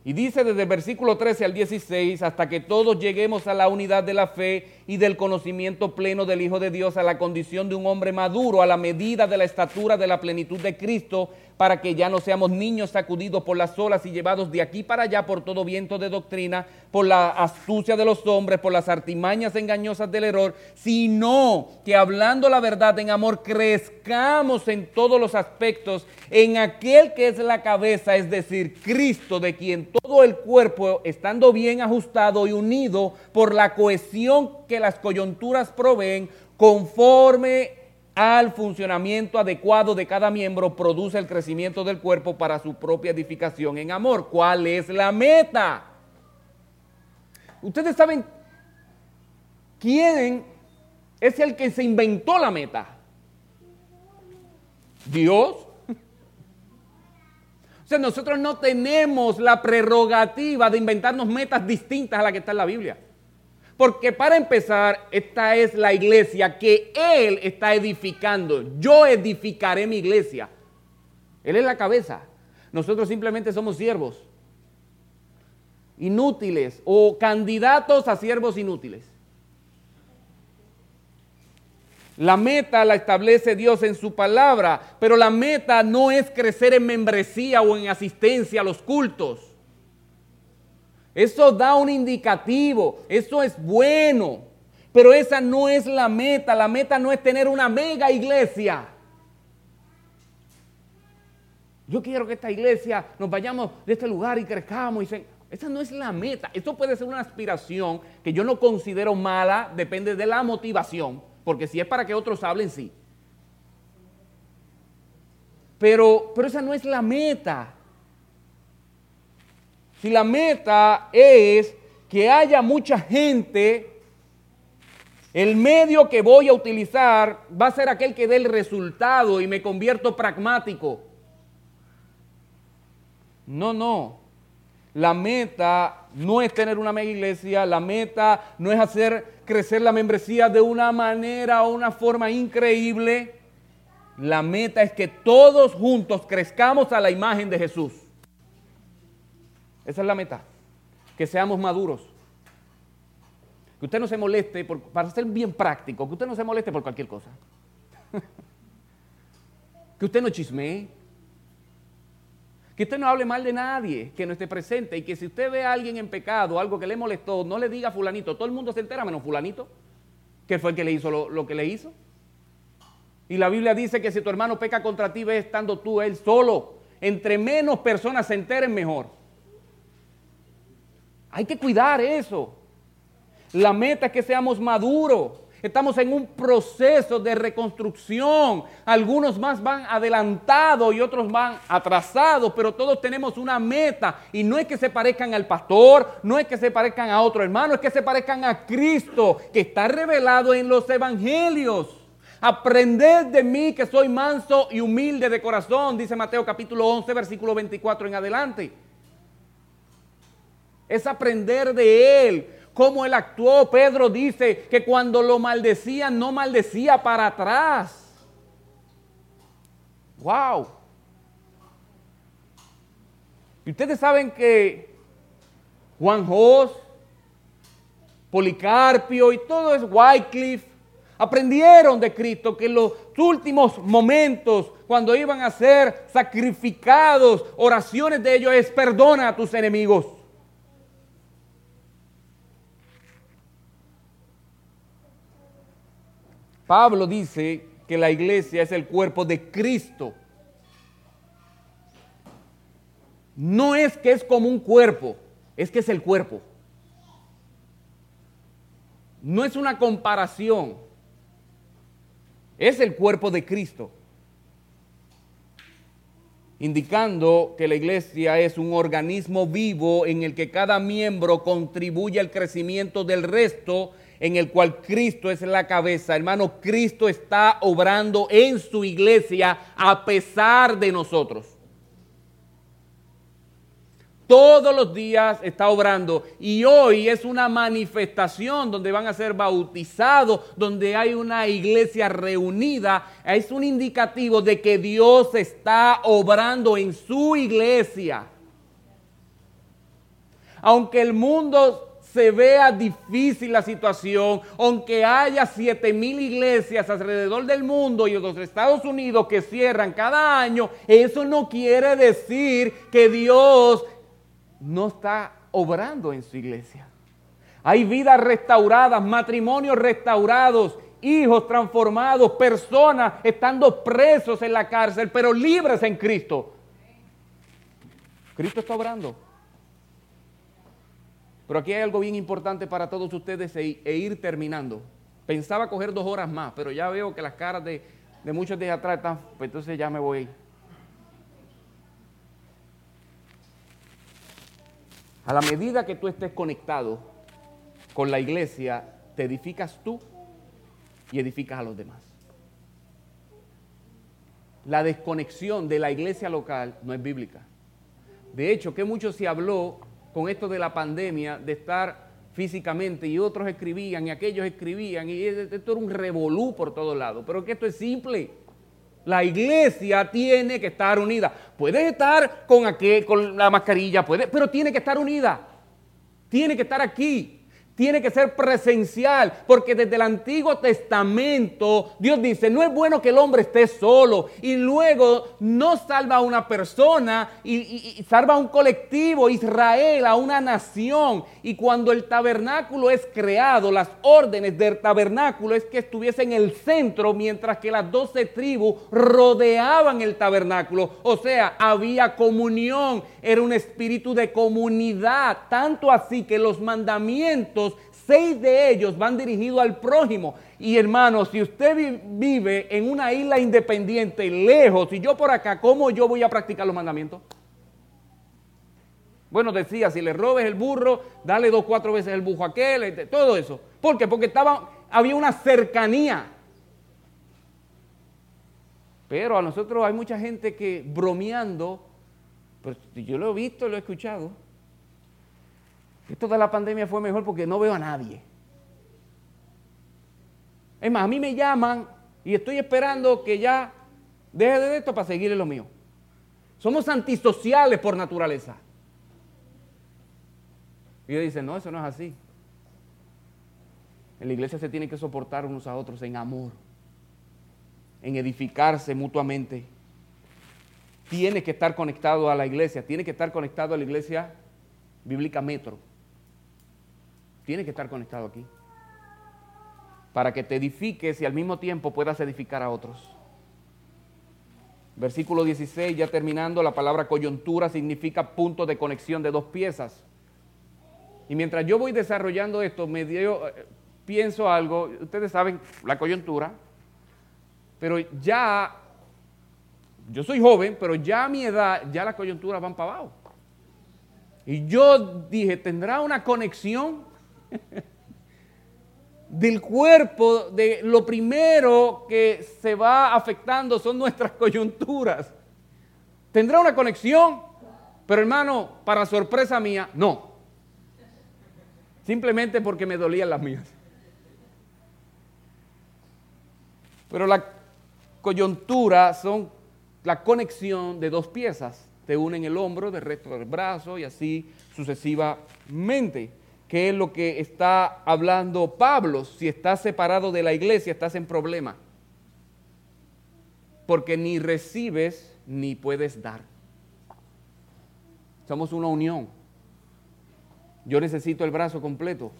Speaker 1: Y dice desde el versículo 13 al 16, hasta que todos lleguemos a la unidad de la fe y del conocimiento pleno del Hijo de Dios, a la condición de un hombre maduro, a la medida de la estatura de la plenitud de Cristo, para que ya no seamos niños sacudidos por las olas y llevados de aquí para allá por todo viento de doctrina, por la astucia de los hombres, por las artimañas engañosas del error, sino que hablando la verdad en amor crezcamos en todos los aspectos en aquel que es la cabeza, es decir, Cristo, de quien todo el cuerpo, estando bien ajustado y unido por la cohesión que las coyunturas proveen, conforme al funcionamiento adecuado de cada miembro produce el crecimiento del cuerpo para su propia edificación en amor. ¿Cuál es la meta? Ustedes saben quién es el que se inventó la meta. Dios. O sea, nosotros no tenemos la prerrogativa de inventarnos metas distintas a las que está en la Biblia. Porque para empezar, esta es la iglesia que Él está edificando. Yo edificaré mi iglesia. Él es la cabeza. Nosotros simplemente somos siervos. Inútiles o candidatos a siervos inútiles. La meta la establece Dios en su palabra, pero la meta no es crecer en membresía o en asistencia a los cultos. Eso da un indicativo, eso es bueno, pero esa no es la meta. La meta no es tener una mega iglesia. Yo quiero que esta iglesia nos vayamos de este lugar y crezcamos. Y Esa no es la meta. Esto puede ser una aspiración que yo no considero mala, depende de la motivación. Porque si es para que otros hablen, sí. Pero, pero esa no es la meta. Si la meta es que haya mucha gente, el medio que voy a utilizar va a ser aquel que dé el resultado y me convierto pragmático. No, no. La meta no es tener una mega iglesia, la meta no es hacer crecer la membresía de una manera o una forma increíble. La meta es que todos juntos crezcamos a la imagen de Jesús. Esa es la meta. Que seamos maduros. Que usted no se moleste, para ser bien práctico, que usted no se moleste por cualquier cosa. que usted no chismee que usted no hable mal de nadie que no esté presente y que si usted ve a alguien en pecado, algo que le molestó, no le diga a fulanito. Todo el mundo se entera menos fulanito, que fue el que le hizo lo, que le hizo. Y la Biblia dice que si tu hermano peca contra ti, ve estando tú él solo. Entre menos personas se enteren, mejor. Hay que cuidar eso. La meta es que seamos maduros. Estamos en un proceso de reconstrucción. Algunos más van adelantados y otros van atrasados, pero todos tenemos una meta. Y no es que se parezcan al pastor, no es que se parezcan a otro hermano, es que se parezcan a Cristo, que está revelado en los evangelios. Aprended de mí que soy manso y humilde de corazón, dice Mateo capítulo 11, versículo 24 en adelante. Es aprender de Él cómo él actuó. Pedro dice que cuando lo maldecían, no maldecía para atrás. ¡Wow! Y ustedes saben que Juan Jos, Policarpio y todo es Wycliffe aprendieron de Cristo que en los últimos momentos, cuando iban a ser sacrificados, oraciones de ellos es perdona a tus enemigos. Pablo dice que la iglesia es el cuerpo de Cristo. No es que es como un cuerpo, es que es el cuerpo. No es una comparación, es el cuerpo de Cristo. Indicando que la iglesia es un organismo vivo en el que cada miembro contribuye al crecimiento del resto en el cual Cristo es la cabeza. Hermano, Cristo está obrando en su iglesia a pesar de nosotros. Todos los días está obrando y hoy es una manifestación donde van a ser bautizados, donde hay una iglesia reunida. Es un indicativo de que Dios está obrando en su iglesia. Aunque el mundo se vea difícil la situación, aunque haya siete mil iglesias alrededor del mundo y los Estados Unidos que cierran cada año, eso no quiere decir que Dios no está obrando en su iglesia. Hay vidas restauradas, matrimonios restaurados, hijos transformados, personas estando presos en la cárcel, pero libres en Cristo. Cristo está obrando. Pero aquí hay algo bien importante para todos ustedes e, e, ir terminando. Pensaba coger dos horas más, pero ya veo que las caras de, muchos de atrás están, pues entonces ya me voy. A la medida que tú estés conectado con la iglesia, te edificas tú y edificas a los demás. La desconexión de la iglesia local no es bíblica. De hecho, que mucho se habló con esto de la pandemia, de estar físicamente, y otros escribían, y aquellos escribían, y esto era un revolú por todos lados. Pero que esto es simple. La iglesia tiene que estar unida. Puedes estar con, aquel, con la mascarilla, puede, pero tiene que estar unida. Tiene que estar aquí. Tiene que ser presencial, porque desde el Antiguo Testamento Dios dice, no es bueno que el hombre esté solo y luego no salva a una persona y, salva a un colectivo, Israel, a una nación. Y cuando el tabernáculo es creado, las órdenes del tabernáculo es que estuviese en el centro, mientras que las doce tribus rodeaban el tabernáculo. O sea, había comunión, era un espíritu de comunidad, tanto así que los mandamientos seis de ellos van dirigidos al prójimo. Y hermano, si usted vive en una isla independiente, lejos, y yo por acá, ¿cómo yo voy a practicar los mandamientos? Bueno, decía, si le robes el burro, dale dos, cuatro veces el burro a aquel, este, todo eso. ¿Por qué? Porque estaba, había una cercanía. Pero a nosotros hay mucha gente que bromeando, pues yo lo he visto, lo he escuchado, esto de la pandemia fue mejor porque no veo a nadie. Es más, a mí me llaman y estoy esperando que ya deje de esto para seguir en lo mío. Somos antisociales por naturaleza. Y ellos dicen, no, eso no es así. En la iglesia se tiene que soportar unos a otros en amor, en edificarse mutuamente. Tiene que estar conectado a la iglesia, tiene que estar conectado a la iglesia bíblica metro. Tiene que estar conectado aquí. Para que te edifiques y al mismo tiempo puedas edificar a otros. Versículo 16, ya terminando, la palabra coyuntura significa punto de conexión de dos piezas. Y mientras yo voy desarrollando esto, me dio, eh, pienso algo, ustedes saben, la coyuntura, pero ya, yo soy joven, pero ya a mi edad, ya las coyunturas van para abajo. Y yo dije, ¿tendrá una conexión? del cuerpo, de lo primero que se va afectando son nuestras coyunturas. ¿Tendrá una conexión? Pero hermano, para sorpresa mía, no. Simplemente porque me dolían las mías. Pero la coyuntura son la conexión de dos piezas. Te unen el hombro del resto del brazo y así sucesivamente qué es lo que está hablando Pablo. Si estás separado de la iglesia, estás en problema. Porque ni recibes ni puedes dar. Somos una unión. Yo necesito el brazo completo.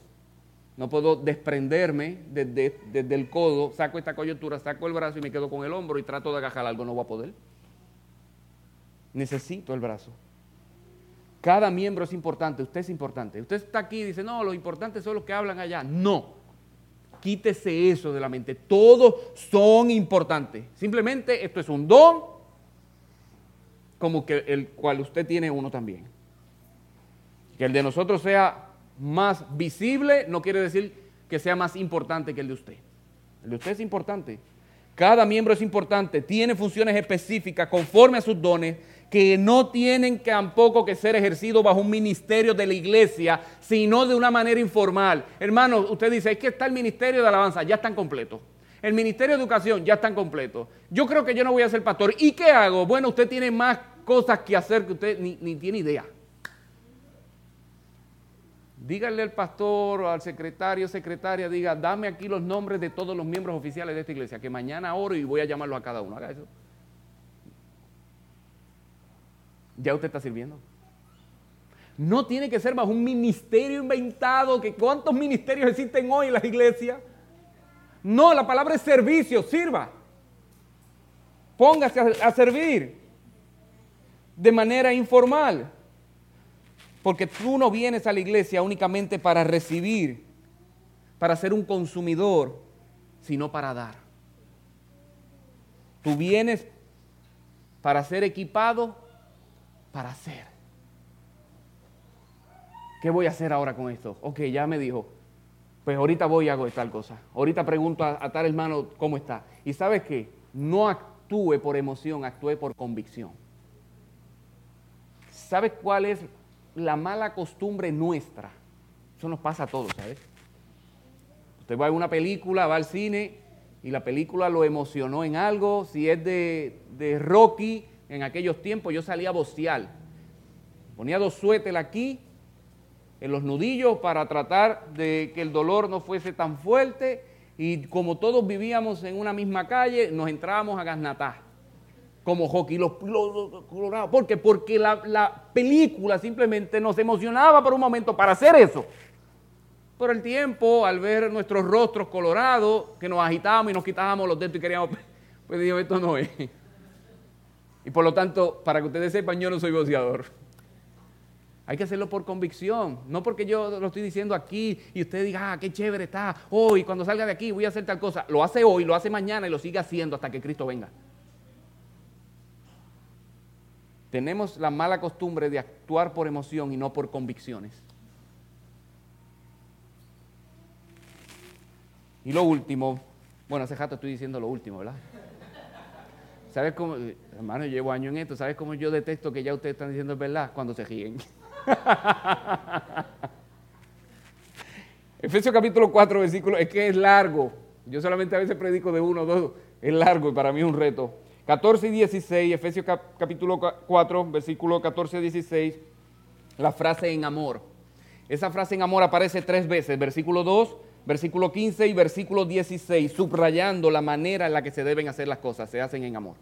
Speaker 1: No puedo desprenderme desde, desde, el codo, saco esta coyuntura, saco el brazo y me quedo con el hombro y trato de agajar algo. No voy a poder. Necesito el brazo. Cada miembro es importante, usted es importante. Usted está aquí y dice, no, los importantes son los que hablan allá. No, quítese eso de la mente. Todos son importantes. Simplemente esto es un don, como que el cual usted tiene uno también. Que el de nosotros sea más visible no quiere decir que sea más importante que el de usted. El de usted es importante. Cada miembro es importante, tiene funciones específicas conforme a sus dones que no tienen tampoco que ser ejercidos bajo un ministerio de la iglesia, sino de una manera informal. Hermano, usted dice, es que está el ministerio de alabanza, ya están completos. El ministerio de educación ya están completos. Yo creo que yo no voy a ser pastor. ¿Y qué hago? Bueno, usted tiene más cosas que hacer que usted ni, tiene idea. Dígale al pastor o al secretario, secretaria, diga, dame aquí los nombres de todos los miembros oficiales de esta iglesia, que mañana oro y voy a llamarlos a cada uno. Haga eso. Ya usted está sirviendo. No tiene que ser más un ministerio inventado, que cuántos ministerios existen hoy en las iglesias. No, la palabra es servicio, sirva. Póngase a, a servir de manera informal. Porque tú no vienes a la iglesia únicamente para recibir, para ser un consumidor, sino para dar. Tú vienes para ser equipado para hacer. ¿Qué voy a hacer ahora con esto? Ok, ya me dijo, pues ahorita voy y hago tal cosa. Ahorita pregunto a, tal hermano cómo está. Y sabes qué, no actúe por emoción, actúe por convicción. ¿Sabes cuál es la mala costumbre nuestra? Eso nos pasa a todos, ¿sabes? Usted va a una película, va al cine y la película lo emocionó en algo. Si es de, de Rocky, en aquellos tiempos yo salía a. Ponía dos suéteres aquí, en los nudillos para tratar de que el dolor no fuese tan fuerte y como todos vivíamos en una misma calle, nos entrábamos a gasnatar como hockey, los, colorados. ¿Por qué? Porque la, la, película simplemente nos emocionaba por un momento para hacer eso. Por el tiempo, al ver nuestros rostros colorados, que nos agitábamos y nos quitábamos los dedos y queríamos, pues digo, esto no es. Y por lo tanto, para que ustedes sepan, yo no soy boxeador. Hay que hacerlo por convicción, no porque yo lo estoy diciendo aquí y usted diga, ah, qué chévere está, hoy cuando salga de aquí voy a hacer tal cosa. Lo hace hoy, lo hace mañana y lo sigue haciendo hasta que Cristo venga. Tenemos la mala costumbre de actuar por emoción y no por convicciones. Y lo último, bueno, hace rato estoy diciendo lo último, ¿verdad? ¿Sabes cómo, hermano, llevo años en esto, ¿sabes cómo yo detesto que ya ustedes están diciendo es verdad? Cuando se ríen. Efesios capítulo 4, versículo, es que es largo. Yo solamente a veces predico de uno o dos, es largo y para mí es un reto. 14 y 16, Efesios capítulo 4, versículo 14 y 16, la frase en amor. Esa frase en amor aparece tres veces, versículo 2, versículo 15 y versículo 16, subrayando la manera en la que se deben hacer las cosas, se hacen en amor.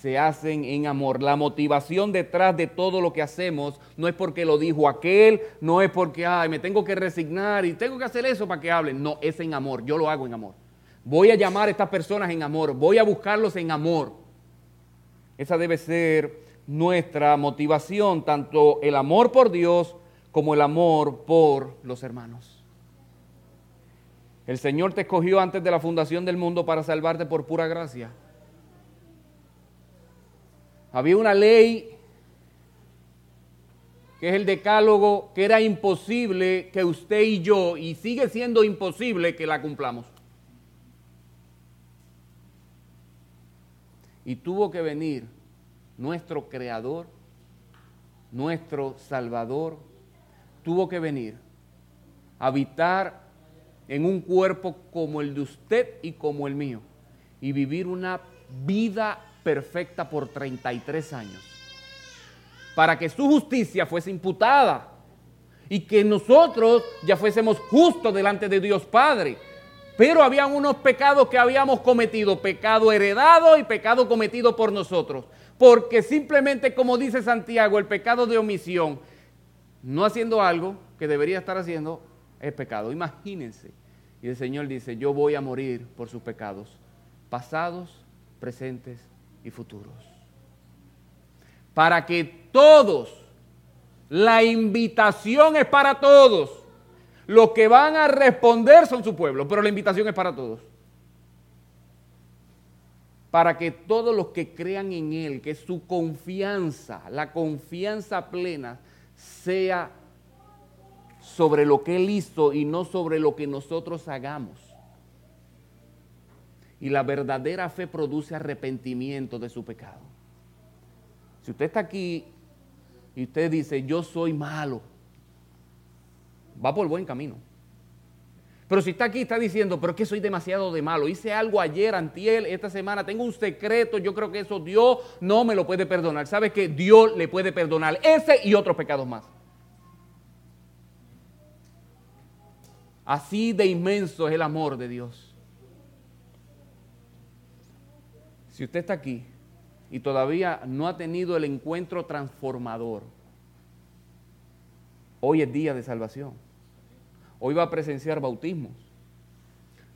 Speaker 1: Se hacen en amor. La motivación detrás de todo lo que hacemos no es porque lo dijo aquel, no es porque, ay, me tengo que resignar y tengo que hacer eso para que hablen. No, es en amor. Yo lo hago en amor. Voy a llamar a estas personas en amor, voy a buscarlos en amor. Esa debe ser nuestra motivación, tanto el amor por Dios como el amor por los hermanos. El Señor te escogió antes de la fundación del mundo para salvarte por pura gracia. Había una ley que es el decálogo, que era imposible que usted y yo, y sigue siendo imposible que la cumplamos. Y tuvo que venir nuestro Creador, nuestro Salvador, tuvo que venir a habitar en un cuerpo como el de usted y como el mío y vivir una vida perfecta por 33 años para que su justicia fuese imputada y que nosotros ya fuésemos justos delante de Dios Padre. Pero habían unos pecados que habíamos cometido, pecado heredado y pecado cometido por nosotros. Porque simplemente, como dice Santiago, el pecado de omisión, no haciendo algo que debería estar haciendo, es pecado. Imagínense. Y el Señor dice, yo voy a morir por sus pecados, pasados, presentes y futuros. Para que todos, la invitación es para todos los que van a responder son su pueblo, pero la invitación es para todos. Para que todos los que crean en Él, que su confianza, la confianza plena, sea sobre lo que Él hizo y no sobre lo que nosotros hagamos. Y la verdadera fe produce arrepentimiento de su pecado. Si usted está aquí y usted dice, yo soy malo, va por buen camino. Pero si está aquí, está diciendo, pero es que soy demasiado de malo. Hice algo ayer, antiel, esta semana, tengo un secreto, yo creo que eso Dios no me lo puede perdonar. ¿Sabe que Dios le puede perdonar ese y otros pecados más? Así de inmenso es el amor de Dios. Si usted está aquí y todavía no ha tenido el encuentro transformador, hoy es día de salvación hoy va a presenciar bautismos.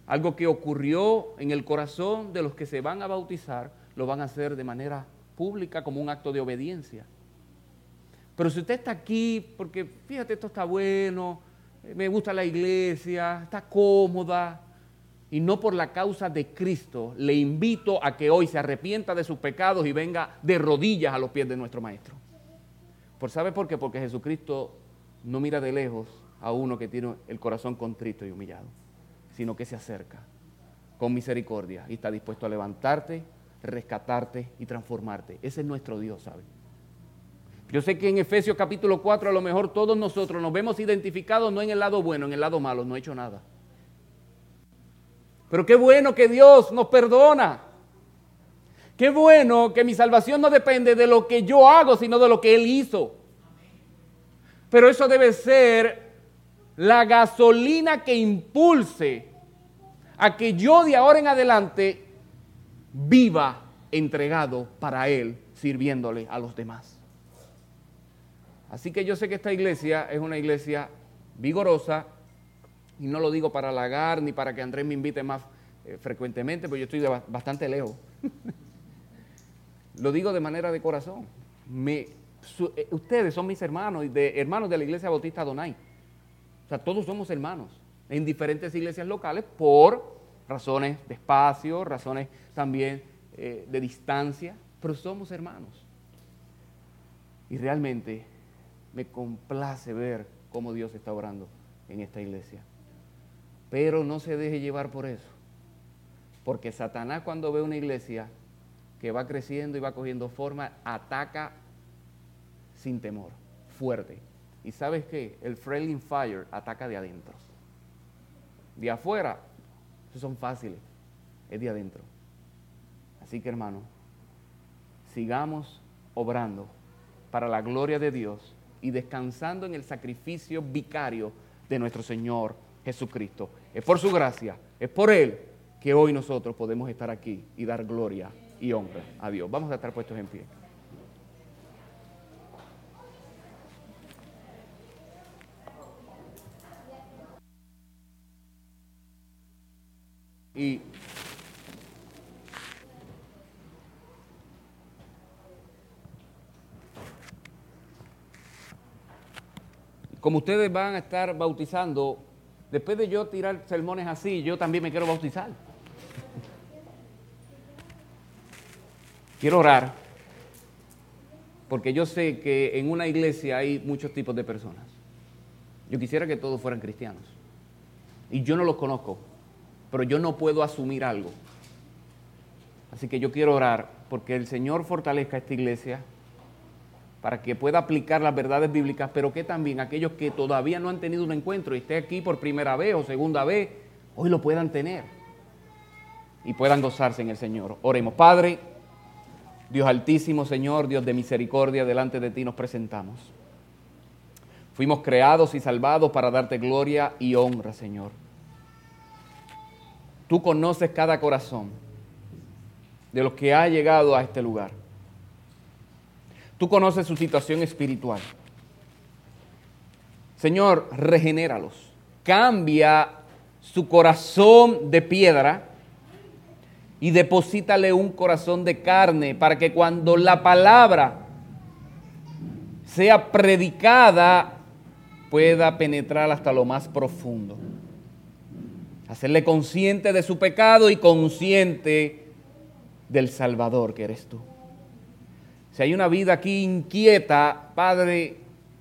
Speaker 1: Algo que ocurrió en el corazón de los que se van a bautizar, lo van a hacer de manera pública como un acto de obediencia. Pero si usted está aquí porque, fíjate, esto está bueno, me gusta la iglesia, está cómoda, y no por la causa de Cristo, le invito a que hoy se arrepienta de sus pecados y venga de rodillas a los pies de nuestro Maestro. ¿Por sabe por qué? Porque Jesucristo no mira de lejos, a uno que tiene el corazón contrito y humillado, sino que se acerca con misericordia y está dispuesto a levantarte, rescatarte y transformarte. Ese es nuestro Dios, ¿sabe? Yo sé que en Efesios capítulo 4 a lo mejor todos nosotros nos vemos identificados no en el lado bueno, en el lado malo, no he hecho nada. Pero qué bueno que Dios nos perdona. Qué bueno que mi salvación no depende de lo que yo hago, sino de lo que Él hizo. Pero eso debe ser la gasolina que impulse a que yo de ahora en adelante viva entregado para Él, sirviéndole a los demás. Así que yo sé que esta iglesia es una iglesia vigorosa, y no lo digo para halagar ni para que Andrés me invite más eh, frecuentemente, porque yo estoy bastante lejos. lo digo de manera de corazón. Eh, ustedes son mis hermanos, de, hermanos de la iglesia bautista Donay. Sea, todos somos hermanos en diferentes iglesias locales por razones de espacio, razones también eh, de distancia, pero somos hermanos. Y realmente me complace ver cómo Dios está orando en esta iglesia. Pero no se deje llevar por eso. Porque Satanás cuando ve una iglesia que va creciendo y va cogiendo forma, ataca sin temor, fuerte. Y sabes qué? El Frailing Fire ataca de adentro. De afuera, esos son fáciles, es de adentro. Así que hermano, sigamos obrando para la gloria de Dios y descansando en el sacrificio vicario de nuestro Señor Jesucristo. Es por su gracia, es por Él que hoy nosotros podemos estar aquí y dar gloria y honra a Dios. Vamos a estar puestos en pie. Y como ustedes van a estar bautizando, después de yo tirar sermones así, yo también me quiero bautizar. Quiero orar, porque yo sé que en una iglesia hay muchos tipos de personas. Yo quisiera que todos fueran cristianos. Y yo no los conozco, pero yo no puedo asumir algo. Así que yo quiero orar porque el Señor fortalezca esta iglesia, para que pueda aplicar las verdades bíblicas, pero que también aquellos que todavía no han tenido un encuentro y esté aquí por primera vez o segunda vez, hoy lo puedan tener y puedan gozarse en el Señor. Oremos, Padre, Dios altísimo, Señor, Dios de misericordia, delante de ti nos presentamos. Fuimos creados y salvados para darte gloria y honra, Señor. Tú conoces cada corazón de los que ha llegado a este lugar. Tú conoces su situación espiritual. Señor, regenéralos. Cambia su corazón de piedra y deposítale un corazón de carne para que cuando la palabra sea predicada pueda penetrar hasta lo más profundo. Hacerle consciente de su pecado y consciente del Salvador que eres tú. Si hay una vida aquí inquieta, Padre,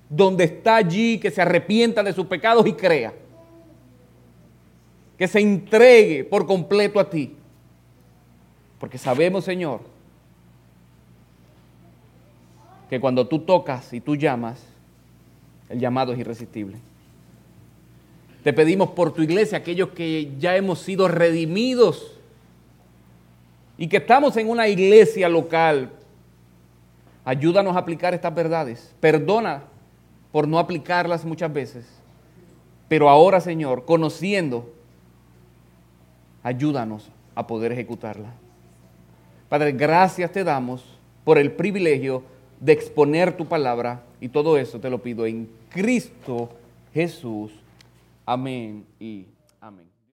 Speaker 1: donde está allí, que se arrepienta de sus pecados y crea. Que se entregue por completo a ti. Porque sabemos, Señor, que cuando tú tocas y tú llamas, el llamado es irresistible. Te pedimos por tu iglesia, aquellos que ya hemos sido redimidos y que estamos en una iglesia local, Ayúdanos a aplicar estas verdades. Perdona por no aplicarlas muchas veces. Pero ahora, Señor, conociendo, ayúdanos a poder ejecutarla. Padre, gracias te damos por el privilegio de exponer tu palabra y todo eso te lo pido en Cristo Jesús. Amén y amén.